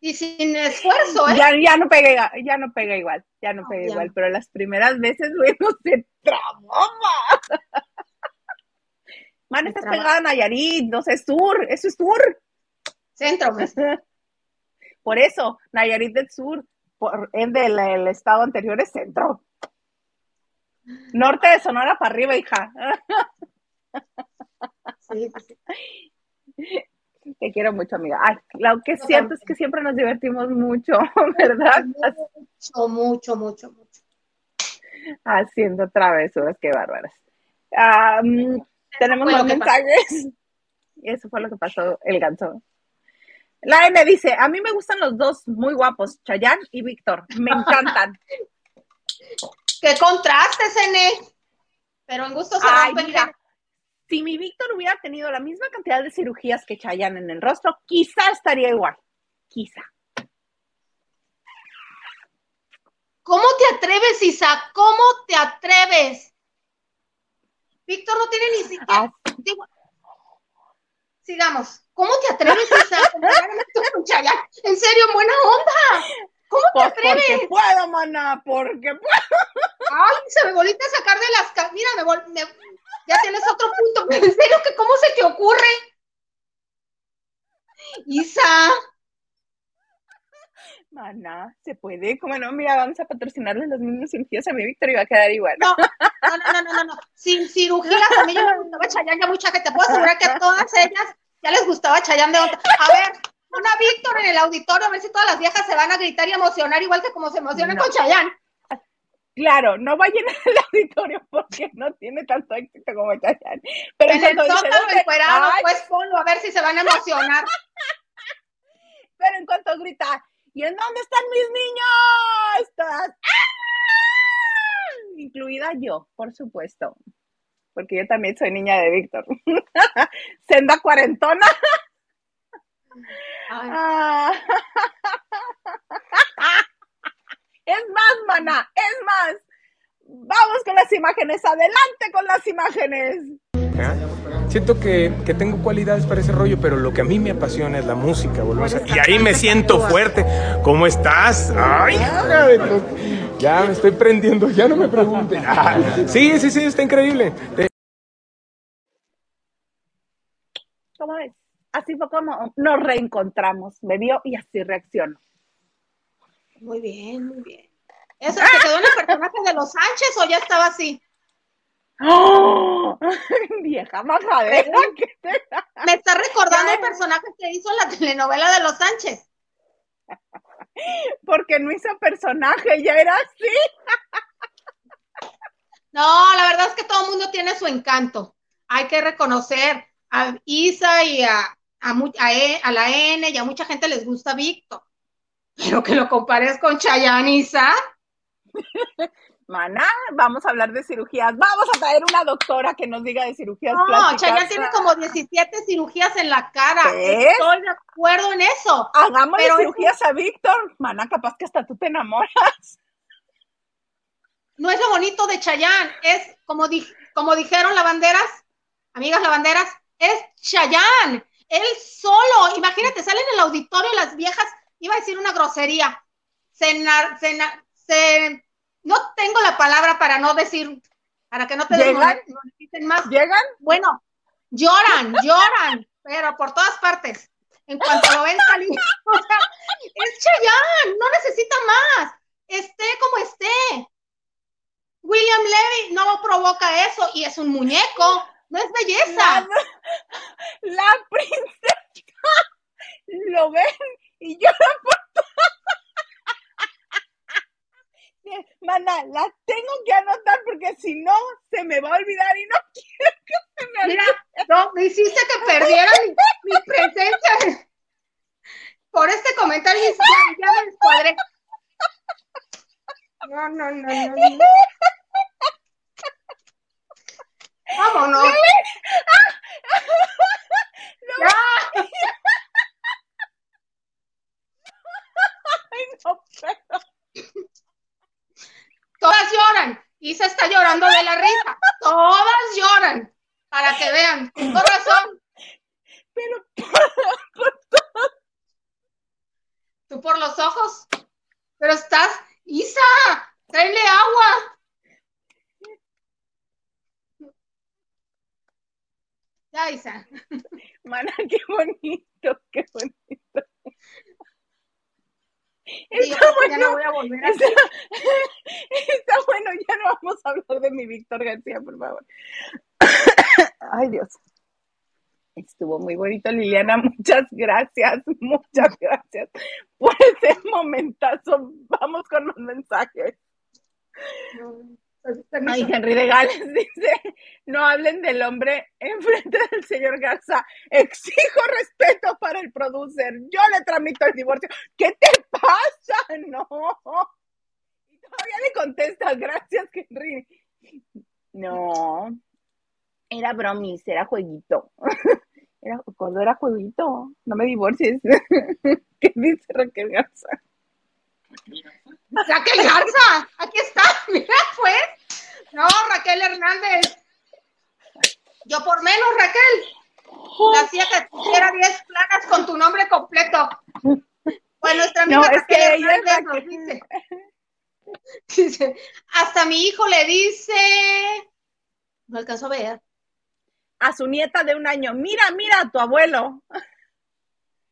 Y sin esfuerzo, ¿eh? Ya, ya no pega, ya no pega igual, ya no, pega igual, pero las primeras veces, bueno, se tramaba. Man, estás pegada a Nayarit, no sé, sur, eso es sur. Centro, pues. Por eso, Nayarit del sur, por ende, el, estado anterior es centro. Norte de Sonora para arriba, hija. Te quiero mucho, amiga. Ay, lo que es cierto es que siempre nos divertimos mucho, ¿verdad? Mucho, mucho, mucho, mucho. Haciendo travesuras, qué bárbaras. Tenemos más mensajes. Y eso fue lo que pasó el ganso. La N dice, a mí me gustan los dos muy guapos, Chayán y Víctor. Me encantan. ¡Qué contrastes, N! Pero en gusto se Ay, mira, si mi Víctor hubiera tenido la misma cantidad de cirugías que Chayanne en el rostro, quizá estaría igual. Quizá. ¿Cómo te atreves, Isa? ¿Cómo te atreves? Víctor no tiene ni siquiera. Ah. Sigamos. ¿Cómo te atreves, Isa? En serio, buena onda. ¿Cómo te pues atreves? Porque puedo, mana, porque puedo. Ay, se me volviste a sacar de las. Mira, me, me, ya tienes otro punto. ¿En serio que cómo se te ocurre? Isa. Mana, se puede. Como no, mira, vamos a patrocinarle los mismos cirugías a mi Víctor y va a quedar igual. No, no, no, no, no, no. Sin cirugías, a mí ya me gustaba Chayanne, ya te puedo asegurar que a todas ellas ya les gustaba Chayanne de otra. A ver, una Víctor en el auditorio, a ver si todas las viejas se van a gritar y emocionar igual que como se emocionan con Chayanne. Claro, no va a llenar el auditorio porque no tiene tanto éxito como Chayanne. Pero en el zócalo encuerado, pues ponlo a ver si se van a emocionar. Pero en cuanto grita, ¿y en dónde están mis niños? Estás... ¡Ah! Incluida yo, por supuesto. Porque yo también soy niña de Víctor. Senda cuarentona. Ah. Es más, mana, es más. Vamos con las imágenes, adelante con las imágenes. Siento que, que, tengo cualidades para ese rollo, pero lo que a mí me apasiona es la música, Y ahí me siento fuerte. ¿Cómo estás? Ay, ya me estoy prendiendo, ya no me pregunten. sí, sí, sí, está increíble. ¿Cómo es? Así fue como nos reencontramos, me vio y así reaccionó. Muy bien, muy bien. ¿Eso te quedó en el personaje de los Sánchez o ya estaba así? ¡Oh! Vieja majadera. Me está recordando el personaje que hizo en la telenovela de los Sánchez. Porque no hizo personaje, ya era así. No, la verdad es que todo el mundo tiene su encanto. Hay que reconocer a Isa y a, a, a, e, a la N y a mucha gente les gusta Víctor. Pero que lo compares con Chayanne Isa. Maná, vamos a hablar de cirugías. Vamos a traer una doctora que nos diga de cirugías no, Chayanne tiene como 17 cirugías en la cara. Estoy de acuerdo en eso. Hagámosle cirugías a Víctor. Maná, capaz que hasta tú te enamoras. No es lo bonito de Chayanne, es como, como dijeron lavanderas, amigas lavanderas, es Chayanne. Él solo, imagínate, salen en el auditorio las viejas iba a decir una grosería. Cenar, cenar, se, no tengo la palabra para no decir, para que no te dicen más. ¿Llegan? Bueno, lloran, lloran, pero por todas partes. En cuanto lo ven salir, o sea, es Chayanne, no necesita más. Esté como esté. William Levy no provoca eso y es un muñeco, no es belleza. La, la princesa lo ven y yo por Mana, la tengo que anotar porque si no se me va a olvidar y no quiero que se me olvide. Mira, no, me hiciste que perdiera mi, presencia. Por este comentario ya, ya me descuadré. No, no, no, no. no. Vámonos. No. Ya. no Todas lloran. Isa está llorando de la risa. Todas lloran. Para que vean. Tengo razón. Pero Tú por los ojos. Pero estás. Isa, tráele agua. Ya, Isa. Mana, qué bonito, qué bonito. Está bueno. Ya no voy a volver a está, está, bueno, ya no vamos a hablar de mi Víctor García, por favor. Ay, Dios. Estuvo muy bonito, Liliana. Muchas gracias, muchas gracias por ese momentazo. Vamos con los mensajes. Ay, Henry de Gales dice, no hablen del hombre enfrente del señor Garza, exijo respeto para el producer, yo le tramito el divorcio. ¿Qué te pasa? No. Y todavía le contestas, gracias, Henry. No, era bromis, era jueguito. Era, cuando era jueguito, no me divorcies. ¿Qué dice Raquel Garza? Raquel Garza, aquí está, mira, pues. No, Raquel Hernández. Yo por menos, Raquel. La hacía que tuviera 10 planas con tu nombre completo. Pues nuestra amiga Raquel Hernández nos dice. Dice, hasta mi hijo le dice, no alcanzó a ver. A su nieta de un año, mira, mira a tu abuelo.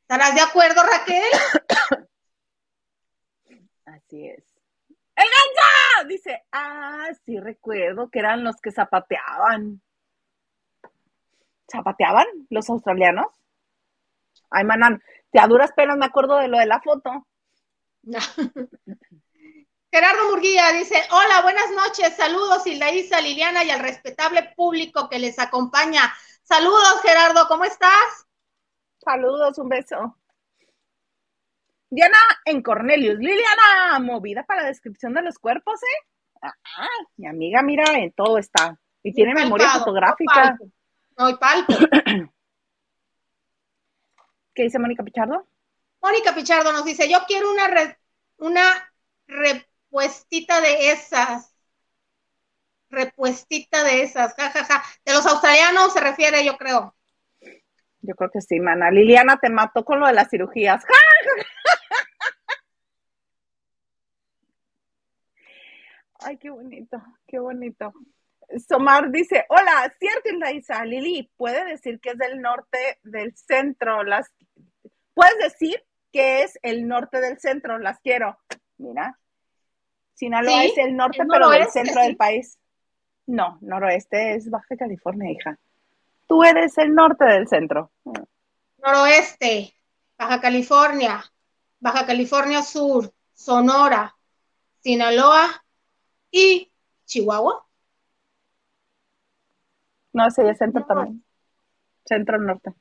¿Estarás de acuerdo, Raquel? Así es. ¡El ganso! Dice, ah, sí recuerdo que eran los que zapateaban. ¿Zapateaban los australianos? Ay, manan, te a duras penas me acuerdo de lo de la foto. Gerardo Murguía dice, hola, buenas noches, saludos Isa, Liliana y al respetable público que les acompaña. Saludos, Gerardo, ¿cómo estás? Saludos, un beso. Diana en Cornelius. Liliana, movida para la descripción de los cuerpos, ¿eh? Ah, mi amiga, mira, en todo está. Y tiene memoria fotográfica. No hay palpo. ¿Qué dice Mónica Pichardo? Mónica Pichardo nos dice, yo quiero una, una repuestita de esas. Repuestita de esas, jajaja. De los australianos se refiere, yo creo. Yo creo que sí, mana. Liliana te mató con lo de las cirugías. Ay, qué bonito, qué bonito. Somar dice, hola, cierto, Isa, Lili, puede decir que es del norte del centro, las puedes decir que es el norte del centro, las quiero. Mira, Sinaloa es el norte, pero del centro del país. No, noroeste es Baja California, hija. Tú eres el norte del centro. Noroeste, Baja California, Baja California Sur, Sonora, Sinaloa y Chihuahua. No, ese es centro también. Centro norte.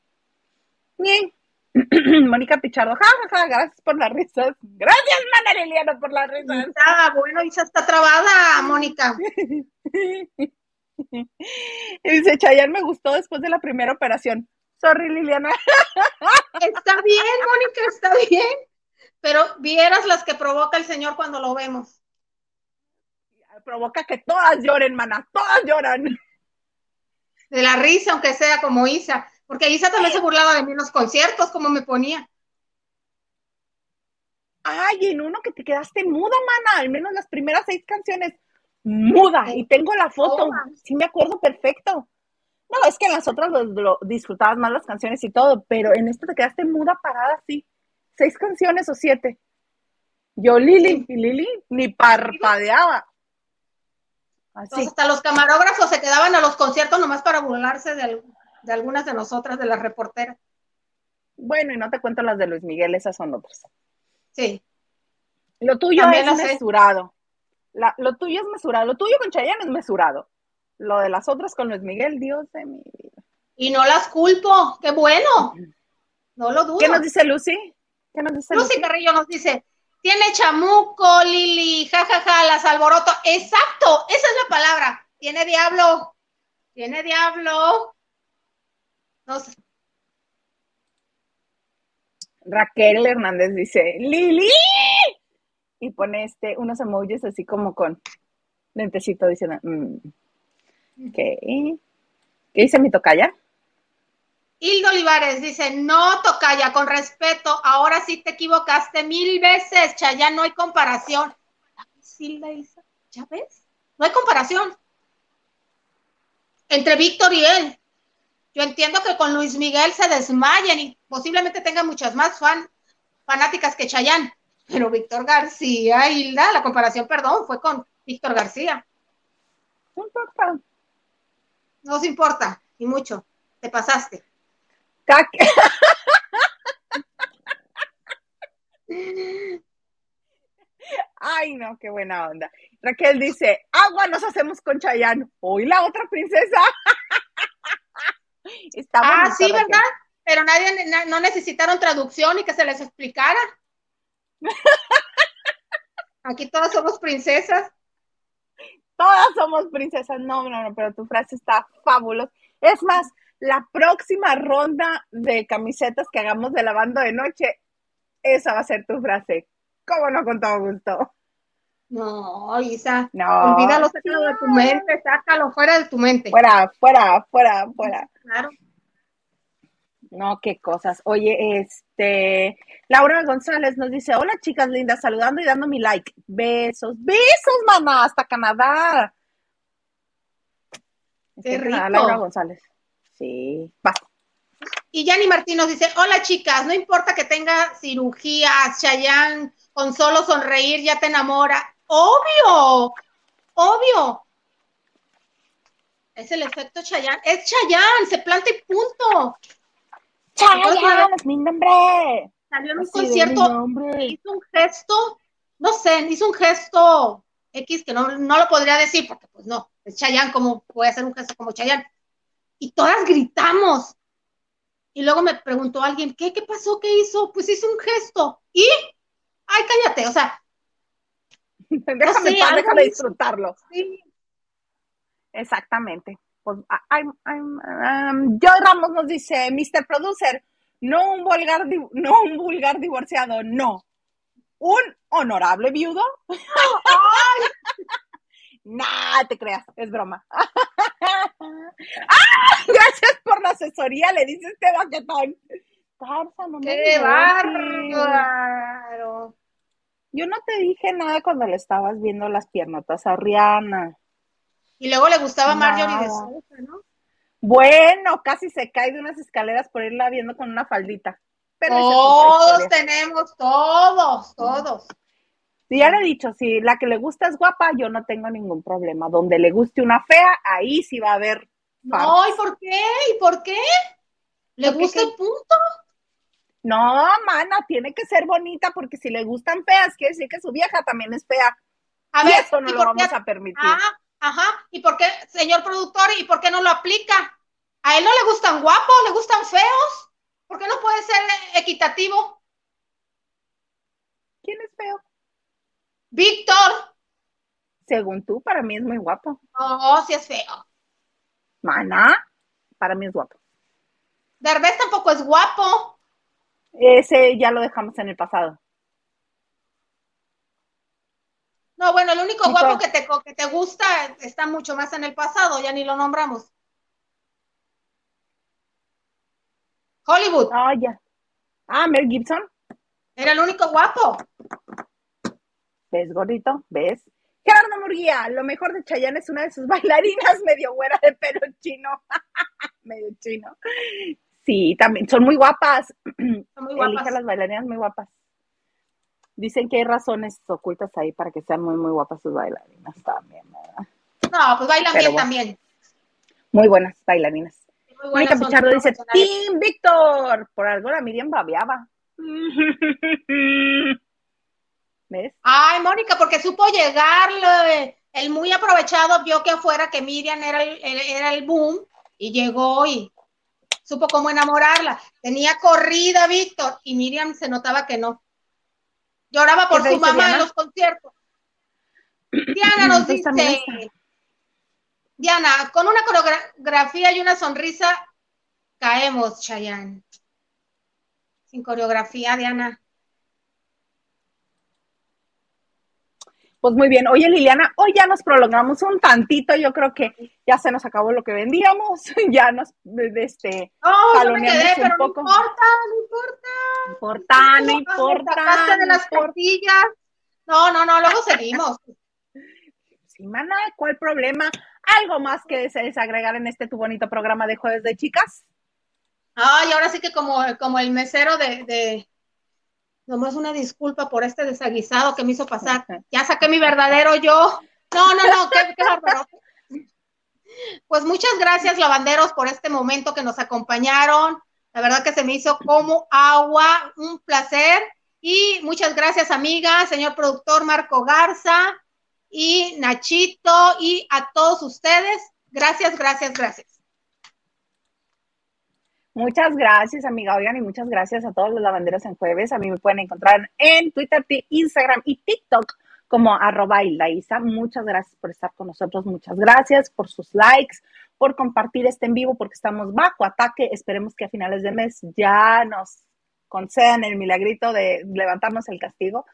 Bien. Mónica Pichardo, ja, gracias por las risas. Gracias, Mana Liliana, por las risas. Está bueno, Isa está trabada, Mónica. dice, Chayanne me gustó después de la primera operación. Sorry, Liliana. está bien, Mónica, está bien. Pero vieras las que provoca el Señor cuando lo vemos. Provoca que todas lloren, mana, todas lloran. De la risa, aunque sea como Isa. Porque Isa también se burlaba de mí en los conciertos, como me ponía. Ay, en uno que te quedaste muda, mana, al menos las primeras seis canciones, muda, y tengo la foto, sí me acuerdo perfecto. No, es que en las otras lo, disfrutabas más las canciones y todo, pero en esta te quedaste muda parada así, seis canciones o siete. Yo, Lili, y Lili ni parpadeaba. Así. hasta los camarógrafos se quedaban a los conciertos nomás para burlarse de, algo de algunas de nosotras, de las reporteras. Bueno, y no te cuento las de Luis Miguel, esas son otras. Sí. Lo tuyo es mesurado. lo tuyo es mesurado. Lo tuyo con Chayanne es mesurado. Lo de las otras con Luis Miguel, Dios de mi vida. Y no las culpo. ¡Qué bueno! No lo dudo. ¿Qué nos dice Lucy? ¿Qué nos dice Lucy? Lucy Carrillo nos dice, tiene chamuco, Lili, jajaja, ja, ja, las alboroto. Exacto, esa es la palabra. Tiene diablo. Tiene diablo. Raquel Hernández dice, Lili. Y pone este, unos emojis así como con lentecito diciendo, mm, ¿qué? ¿Qué dice mi tocaya? Hildo Olivares dice, no tocaya, con respeto, ahora sí te equivocaste mil veces, ya no hay comparación. ¿Ya ves? No hay comparación entre Víctor y él. Yo entiendo que con Luis Miguel se desmayen y posiblemente tenga muchas más fan, fanáticas que Chayán, pero Víctor García, Hilda, la comparación, perdón, fue con Víctor García. No importa. No os importa, y mucho. Te pasaste. Ay, no, qué buena onda. Raquel dice, agua nos hacemos con Chayán. Hoy la otra princesa. ah, sí, ¿verdad? Pero nadie, no necesitaron traducción y que se les explicara. Aquí todas somos princesas. Todas somos princesas. No, no, no, pero tu frase está fabulosa. Es más, la próxima ronda de camisetas que hagamos de lavando de noche, esa va a ser tu frase. ¿Cómo no con todo gusto? No, Isa. No. Olvídalo, sácalo de tu mente, sácalo fuera de tu mente. Fuera, fuera, fuera, fuera. Claro. No, qué cosas. Oye, este, Laura González nos dice, hola chicas lindas, saludando y dando mi like. Besos, besos, mamá, hasta Canadá. Qué rico. Laura González. Sí, va. Y Yanni Martín nos dice, hola chicas, no importa que tenga cirugía, Chayanne, con solo sonreír ya te enamora. Obvio, obvio. Es el efecto Chayanne. Es Chayanne, se planta y punto. Chayanne es mi nombre. Salió en un concierto, hizo un gesto no sé, hizo un gesto X que no, no lo podría decir porque pues no, es Chayanne, ¿cómo puede hacer un gesto como Chayanne? Y todas gritamos. Y luego me preguntó alguien, ¿qué, qué pasó? ¿Qué hizo? Pues hizo un gesto. ¿Y? Ay, cállate, o sea. déjame, déjame disfrutarlo. Sí. Exactamente. Pues, I'm, um, Joy Ramos nos dice, Mr. Producer, no un vulgar, no un vulgar divorciado, no. Un honorable viudo. nah, te creas, es broma. Gracias por la asesoría, le dice este baquetón. no ¡Qué bárbaro! Yo no te dije nada cuando le estabas viendo las piernotas a Rihanna. Y luego le gustaba Marjorie de Sousa, ¿no? Bueno, casi se cae de unas escaleras por irla viendo con una faldita. todos tenemos, todos, todos. Sí, ya le he dicho, si la que le gusta es guapa, yo no tengo ningún problema. Donde le guste una fea, ahí sí va a haber. No, ¿y por qué? ¿Y por qué? ¿Le gusta el punto? No, mana, tiene que ser bonita porque si le gustan feas, quiere decir que su vieja también es fea. A ver, eso no lo vamos a permitir. Ah, ajá, ¿y por qué, señor productor, y por qué no lo aplica? ¿A él no le gustan guapos, le gustan feos? ¿Por qué no puede ser equitativo? ¿Quién es feo? Víctor. Según tú, para mí es muy guapo. No, sí es feo. Mana, para mí es guapo. Derbez tampoco es guapo. Ese ya lo dejamos en el pasado. No, bueno, el único guapo que te, que te gusta está mucho más en el pasado, ya ni lo nombramos. Hollywood. Ah, ya. Ah, Mel Gibson. Era el único guapo. ¿Ves, gordito? ¿Ves? Gerardo Murguía, lo mejor de Chayanne es una de sus bailarinas medio güera de pelo chino. medio chino. Sí, también, son muy guapas. Son muy guapas. Elige las bailarinas muy guapas. Dicen que hay razones ocultas ahí para que sean muy, muy guapas sus bailarinas también, ¿verdad? No, pues bailan bien también. Muy buenas bailarinas. Mónica Pichardo dice, Team Víctor. Por algo la Miriam babeaba. ¿Ves? Ay, Mónica, porque supo llegar, el muy aprovechado vio que afuera que Miriam era el, era el boom y llegó y supo cómo enamorarla. Tenía corrida Víctor y Miriam se notaba que no. Lloraba por su mamá en los conciertos. Diana nos dice, Diana, con una coreografía y una sonrisa, caemos, Chayanne. Sin coreografía, Diana. Pues muy bien. Oye, Liliana, hoy ya nos prolongamos un tantito. Yo creo que ya se nos acabó lo que vendíamos. Ya nos, este, no, no me quedé, pero no importa, no importa. No importa, no importa. de las tortillas. No, no, no, luego seguimos. Sí, mana, ¿cuál problema? ¿Algo más que desees agregar en este tu bonito programa de Jueves de Chicas? Ay, ahora sí que como, como el mesero de nomás una disculpa por este desaguisado que me hizo pasar. Ya saqué mi verdadero yo. No, no, no, qué, qué Pues muchas gracias, lavanderos, por este momento que nos acompañaron. La verdad que se me hizo como agua, un placer. Y muchas gracias, amiga, señor productor Marco Garza y Nachito y a todos ustedes. Gracias, gracias, gracias. Muchas gracias, amiga. Oigan, y muchas gracias a todos los lavanderos en jueves. A mí me pueden encontrar en Twitter, Instagram y TikTok como arroba. Muchas gracias por estar con nosotros. Muchas gracias por sus likes, por compartir este en vivo, porque estamos bajo ataque. Esperemos que a finales de mes ya nos concedan el milagrito de levantarnos el castigo.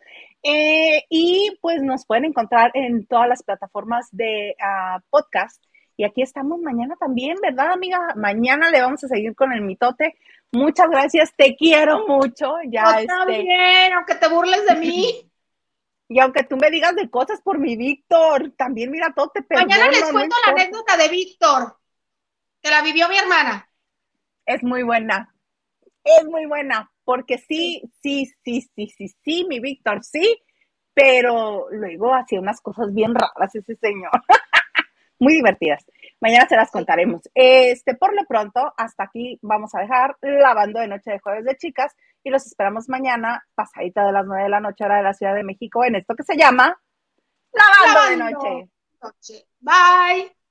Eh, y pues nos pueden encontrar en todas las plataformas de ah, podcast y aquí estamos mañana también, ¿verdad, amiga? Mañana le vamos a seguir con el mitote. Muchas gracias, te quiero mucho. Ya está este bien, aunque te burles de mí. Y aunque tú me digas de cosas por mi Víctor, también mira, todo te perdono. Mañana les cuento la anécdota de Víctor, que la vivió mi hermana. Es muy buena, es muy buena, porque sí, sí, sí, sí, sí, sí, mi Víctor, sí, pero luego hacía unas cosas bien raras ese señor. muy divertidas. Mañana se las contaremos. Este, por lo pronto, hasta aquí vamos a dejar lavando de noche de jueves de chicas y los esperamos mañana, pasadita de las 9 de la noche, hora de la Ciudad de México, en esto que se llama Lavando, de noche. noche. Bye.